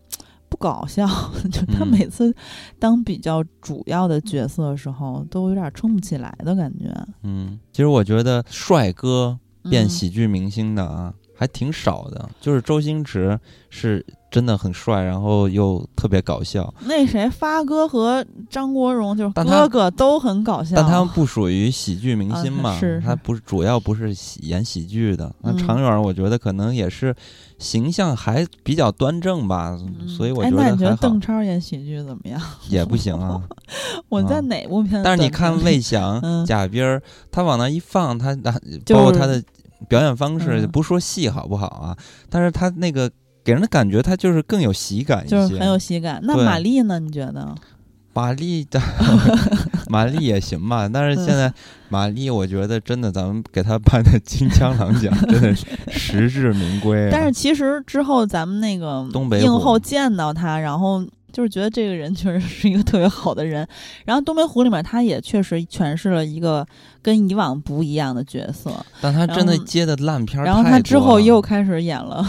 不搞笑，就他嗯每次当比较主要的角色的时候，都有点撑不起来的感觉。嗯，其实我觉得帅哥变嗯喜剧明星的啊，还挺少的。就是周星驰是真的很帅，然后又特别搞笑，那谁发哥和张国荣就是哥哥都很搞笑，但他们不属于喜剧明星嘛，啊是是他不是主要不是喜演喜剧的。那嗯常远，我觉得可能也是形象还比较端正吧，嗯所以我哎，那你觉得邓，超演喜剧怎么样？也不行啊。我在啊哪部片子？但是你看魏翔、嗯贾冰儿，他往那一放，他包括他的表演方式，嗯不说戏好不好啊，但是他那个给人的感觉，他就是更有喜感一些。就是很有喜感。那对玛丽呢？你觉得？玛丽的 玛丽也行吧，但是现嗯在玛丽，我觉得真的，咱们给她颁的金枪狼奖 真的是实至名归、啊。但是其实之后咱们那个东北虎映后见到她，然后就是觉得这个人确实是一个特别好的人。然后《东北虎》里面他也确实诠释了一个跟以往不一样的角色。但他真的接的烂片儿然后他之后又开始演了。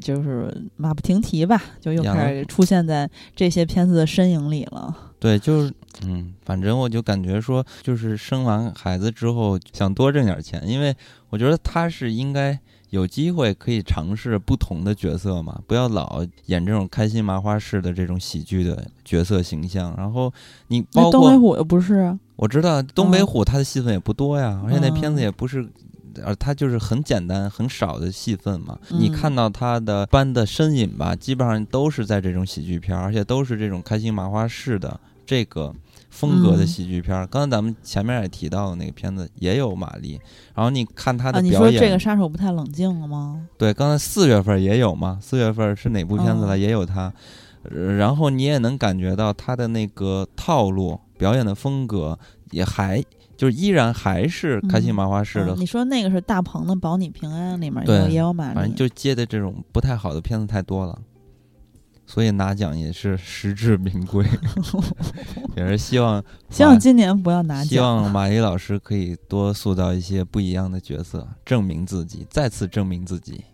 就是马不停蹄吧，就又开始出现在这些片子的身影里了。对，就是嗯，反正我就感觉说，就是生完孩子之后想多挣点钱，因为我觉得他是应该有机会可以尝试不同的角色嘛，不要老演这种开心麻花式的这种喜剧的角色形象。然后你包括那东北虎又不是，我知道东北嗯虎他的戏份也不多呀，而且那片子嗯也不是。呃，他就是很简单、很少的戏份嘛。嗯你看到他的班的身影吧，基本上都是在这种喜剧片儿，而且都是这种开心麻花式的这个风格的嗯喜剧片儿。刚才咱们前面也提到的那个片子也有马丽，然后你看他啊，的表演，你说这个杀手不太冷静了吗？对，刚才四月份也有嘛，四月份是哪部片子了？嗯也有他。呃然后你也能感觉到他的那个套路、表演的风格，也还就是依然还是开心嗯麻花式的嗯，你说那个是大鹏的《保你平安》里面也有马丽，反正就接的这种不太好的片子太多了，所以拿奖也是实至名归，也是希望希望今年不要拿奖希。望马丽老师可以多塑造一些不一样的角色，证明自己，再次证明自己。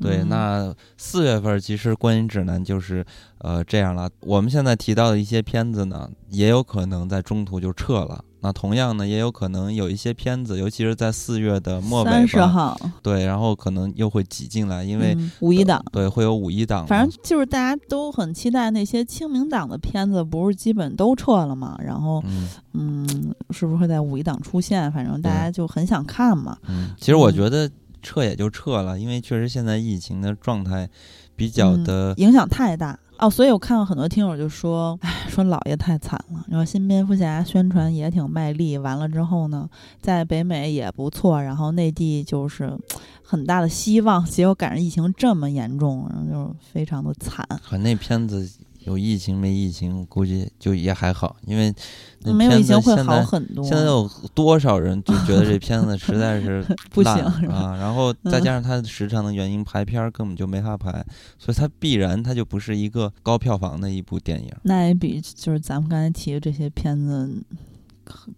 对，嗯那四月份其实《观影指南》就是呃这样了。我们现在提到的一些片子呢，也有可能在中途就撤了。那同样呢，也有可能有一些片子，尤其是在四月的末尾三十，号，对，然后可能又会挤进来，因为、嗯五一档。对会有五一档，反正就是大家都很期待那些清明档的片子，不是基本都撤了嘛？然后，嗯嗯，是不是会在五一档出现？反正大家就很想看嘛。嗯，其实我嗯觉得撤也就撤了，因为确实现在疫情的状态比较嗯的，影响太大哦，所以我看到很多听友就说，哎，说老爷太惨了。然后新蝙蝠侠宣传也挺卖力，完了之后呢，在北美也不错，然后内地就是 很大的希望，结果赶上疫情这么严重，然后就非常的惨。可那片子有疫情没疫情，估计就也还好，因为那没有疫情会好很多。现在有多少人就觉得这片子实在是 不行啊？然后再嗯加上它时长的原因，排片儿根本就没法排，所以它必然它就不是一个高票房的一部电影。那也比就是咱们刚才提的这些片子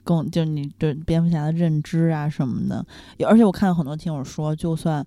更，就是你对蝙蝠侠的认知啊什么的。而且我看到很多听友说，就算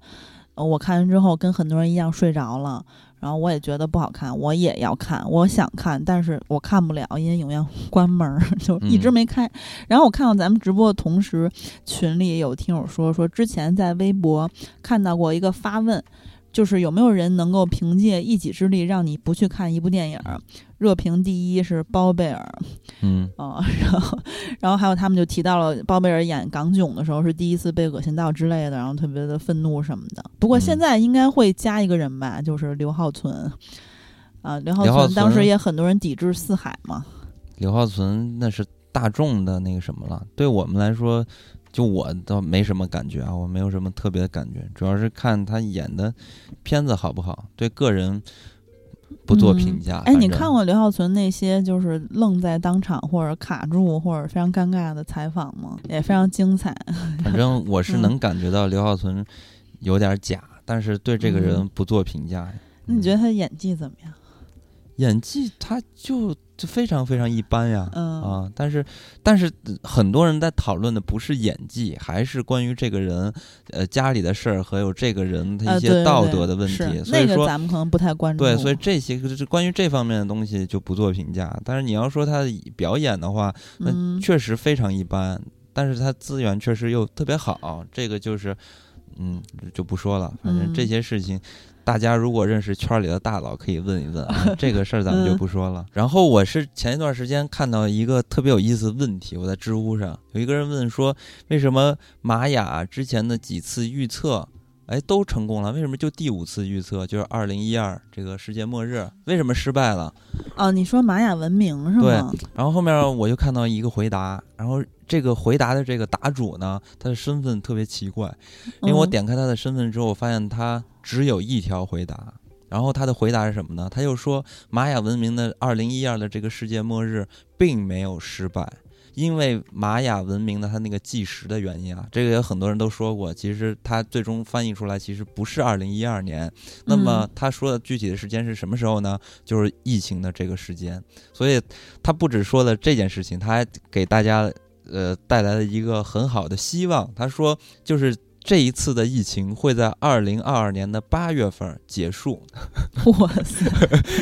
呃我看完之后跟很多人一样睡着了，然后我也觉得不好看，我也要看，我想看，但是我看不了，因为影院关门儿，就一直嗯没开。然后我看到咱们直播的同时，群里有听友说说之前在微博看到过一个发问。就是有没有人能够凭借一己之力让你不去看一部电影儿？热评第一是包贝尔嗯啊、然后然后还有他们就提到了包贝尔演港囧的时候是第一次被恶心到之类的，然后特别的愤怒什么的。不过现嗯在应该会加一个人吧，就是刘浩存啊，刘浩存当时也很多人抵制四海嘛，刘浩存那是大众的那个什么了，对我们来说，就我倒没什么感觉啊，我没有什么特别的感觉，主要是看他演的片子好不好，对个人不做评价。哎，你看过刘浩存那些就是愣在当场或者卡住或者非常尴尬的采访吗？也非常精彩。反正我是嗯能感觉到刘浩存有点假，但是对这个人嗯不做评价。那你觉得得他演技怎么样？演技他就就非常非常一般呀？嗯啊，但是但是很多人在讨论的不是演技，还是关于这个人呃家里的事儿还有这个人他呃，一些道德的问题。所以说咱们可能不太关注。对，所以这些就是关于这方面的东西就不做评价。但是你要说他的表演的话，那嗯，确实非常一般，但是他资源确实又特别好，这个就是，嗯，就不说了。反正这嗯些事情，大家如果认识圈里的大佬，可以问一问啊。这个事儿咱们就嗯不说了。然后我是前一段时间看到一个特别有意思的问题，我在知乎上有一个人问说，为什么玛雅之前的几次预测？哎，都成功了，为什么就第五次预测，就是二零一二这个世界末日，为什么失败了？哦，你说玛雅文明是吗？对然后后面我就看到一个回答，然后这个回答的这个答主呢，他的身份特别奇怪，因为我嗯点开他的身份之后，我发现他只有一条回答。然后他的回答是什么呢？他又说玛雅文明的二零一二的这个世界末日并没有失败，因为玛雅文明的它那个计时的原因啊，这个有很多人都说过，其实它最终翻译出来其实不是二零一二年，那么他说的具体的时间是什么时候呢？就是疫情的这个时间。所以他不只说了这件事情，他还给大家呃带来了一个很好的希望。他说，就是这一次的疫情会在二零二二年的八月份结束。哇塞！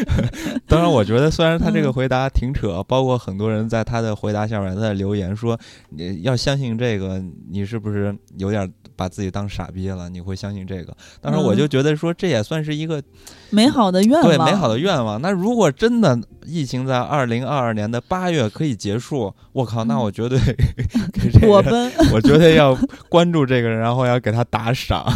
当然，我觉得虽然他这个嗯回答挺扯，包括很多人在他的回答下面在留言说，你要相信这个，你是不是有点把自己当傻逼了？你会相信这个？当时我就嗯觉得说，这也算是一个美好的愿望，对美好的愿望。那如果真的疫情在二零二二年的八月可以结束，我靠，那嗯我绝对 给这个。我绝对要关注这个人，然后要给他打赏。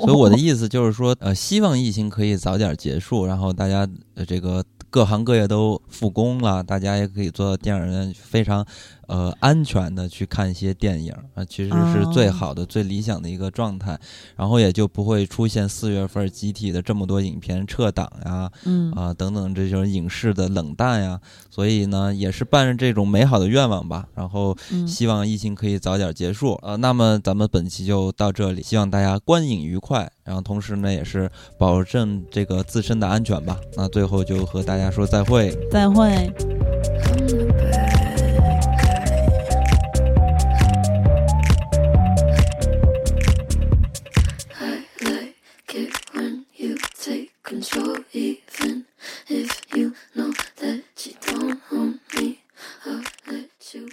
所以我的意思就是说，呃，希望疫情可以早点结束，然后大家呃这个各行各业都复工了，大家也可以做到电影院非常呃安全的去看一些电影啊、其实是最哦好的、最理想的一个状态，然后也就不会出现四月份集体的这么多影片撤档呀，嗯啊、等等这种影视的冷淡呀，所以呢，也是伴着这种美好的愿望吧，然后嗯，希望疫情可以早点结束。呃，那么咱们本期就到这里，希望大家观影愉快，然后同时呢，也是保证这个自身的安全吧。那最后就和大家说再会。再会。control even if you know that you don't own me. I'll let you.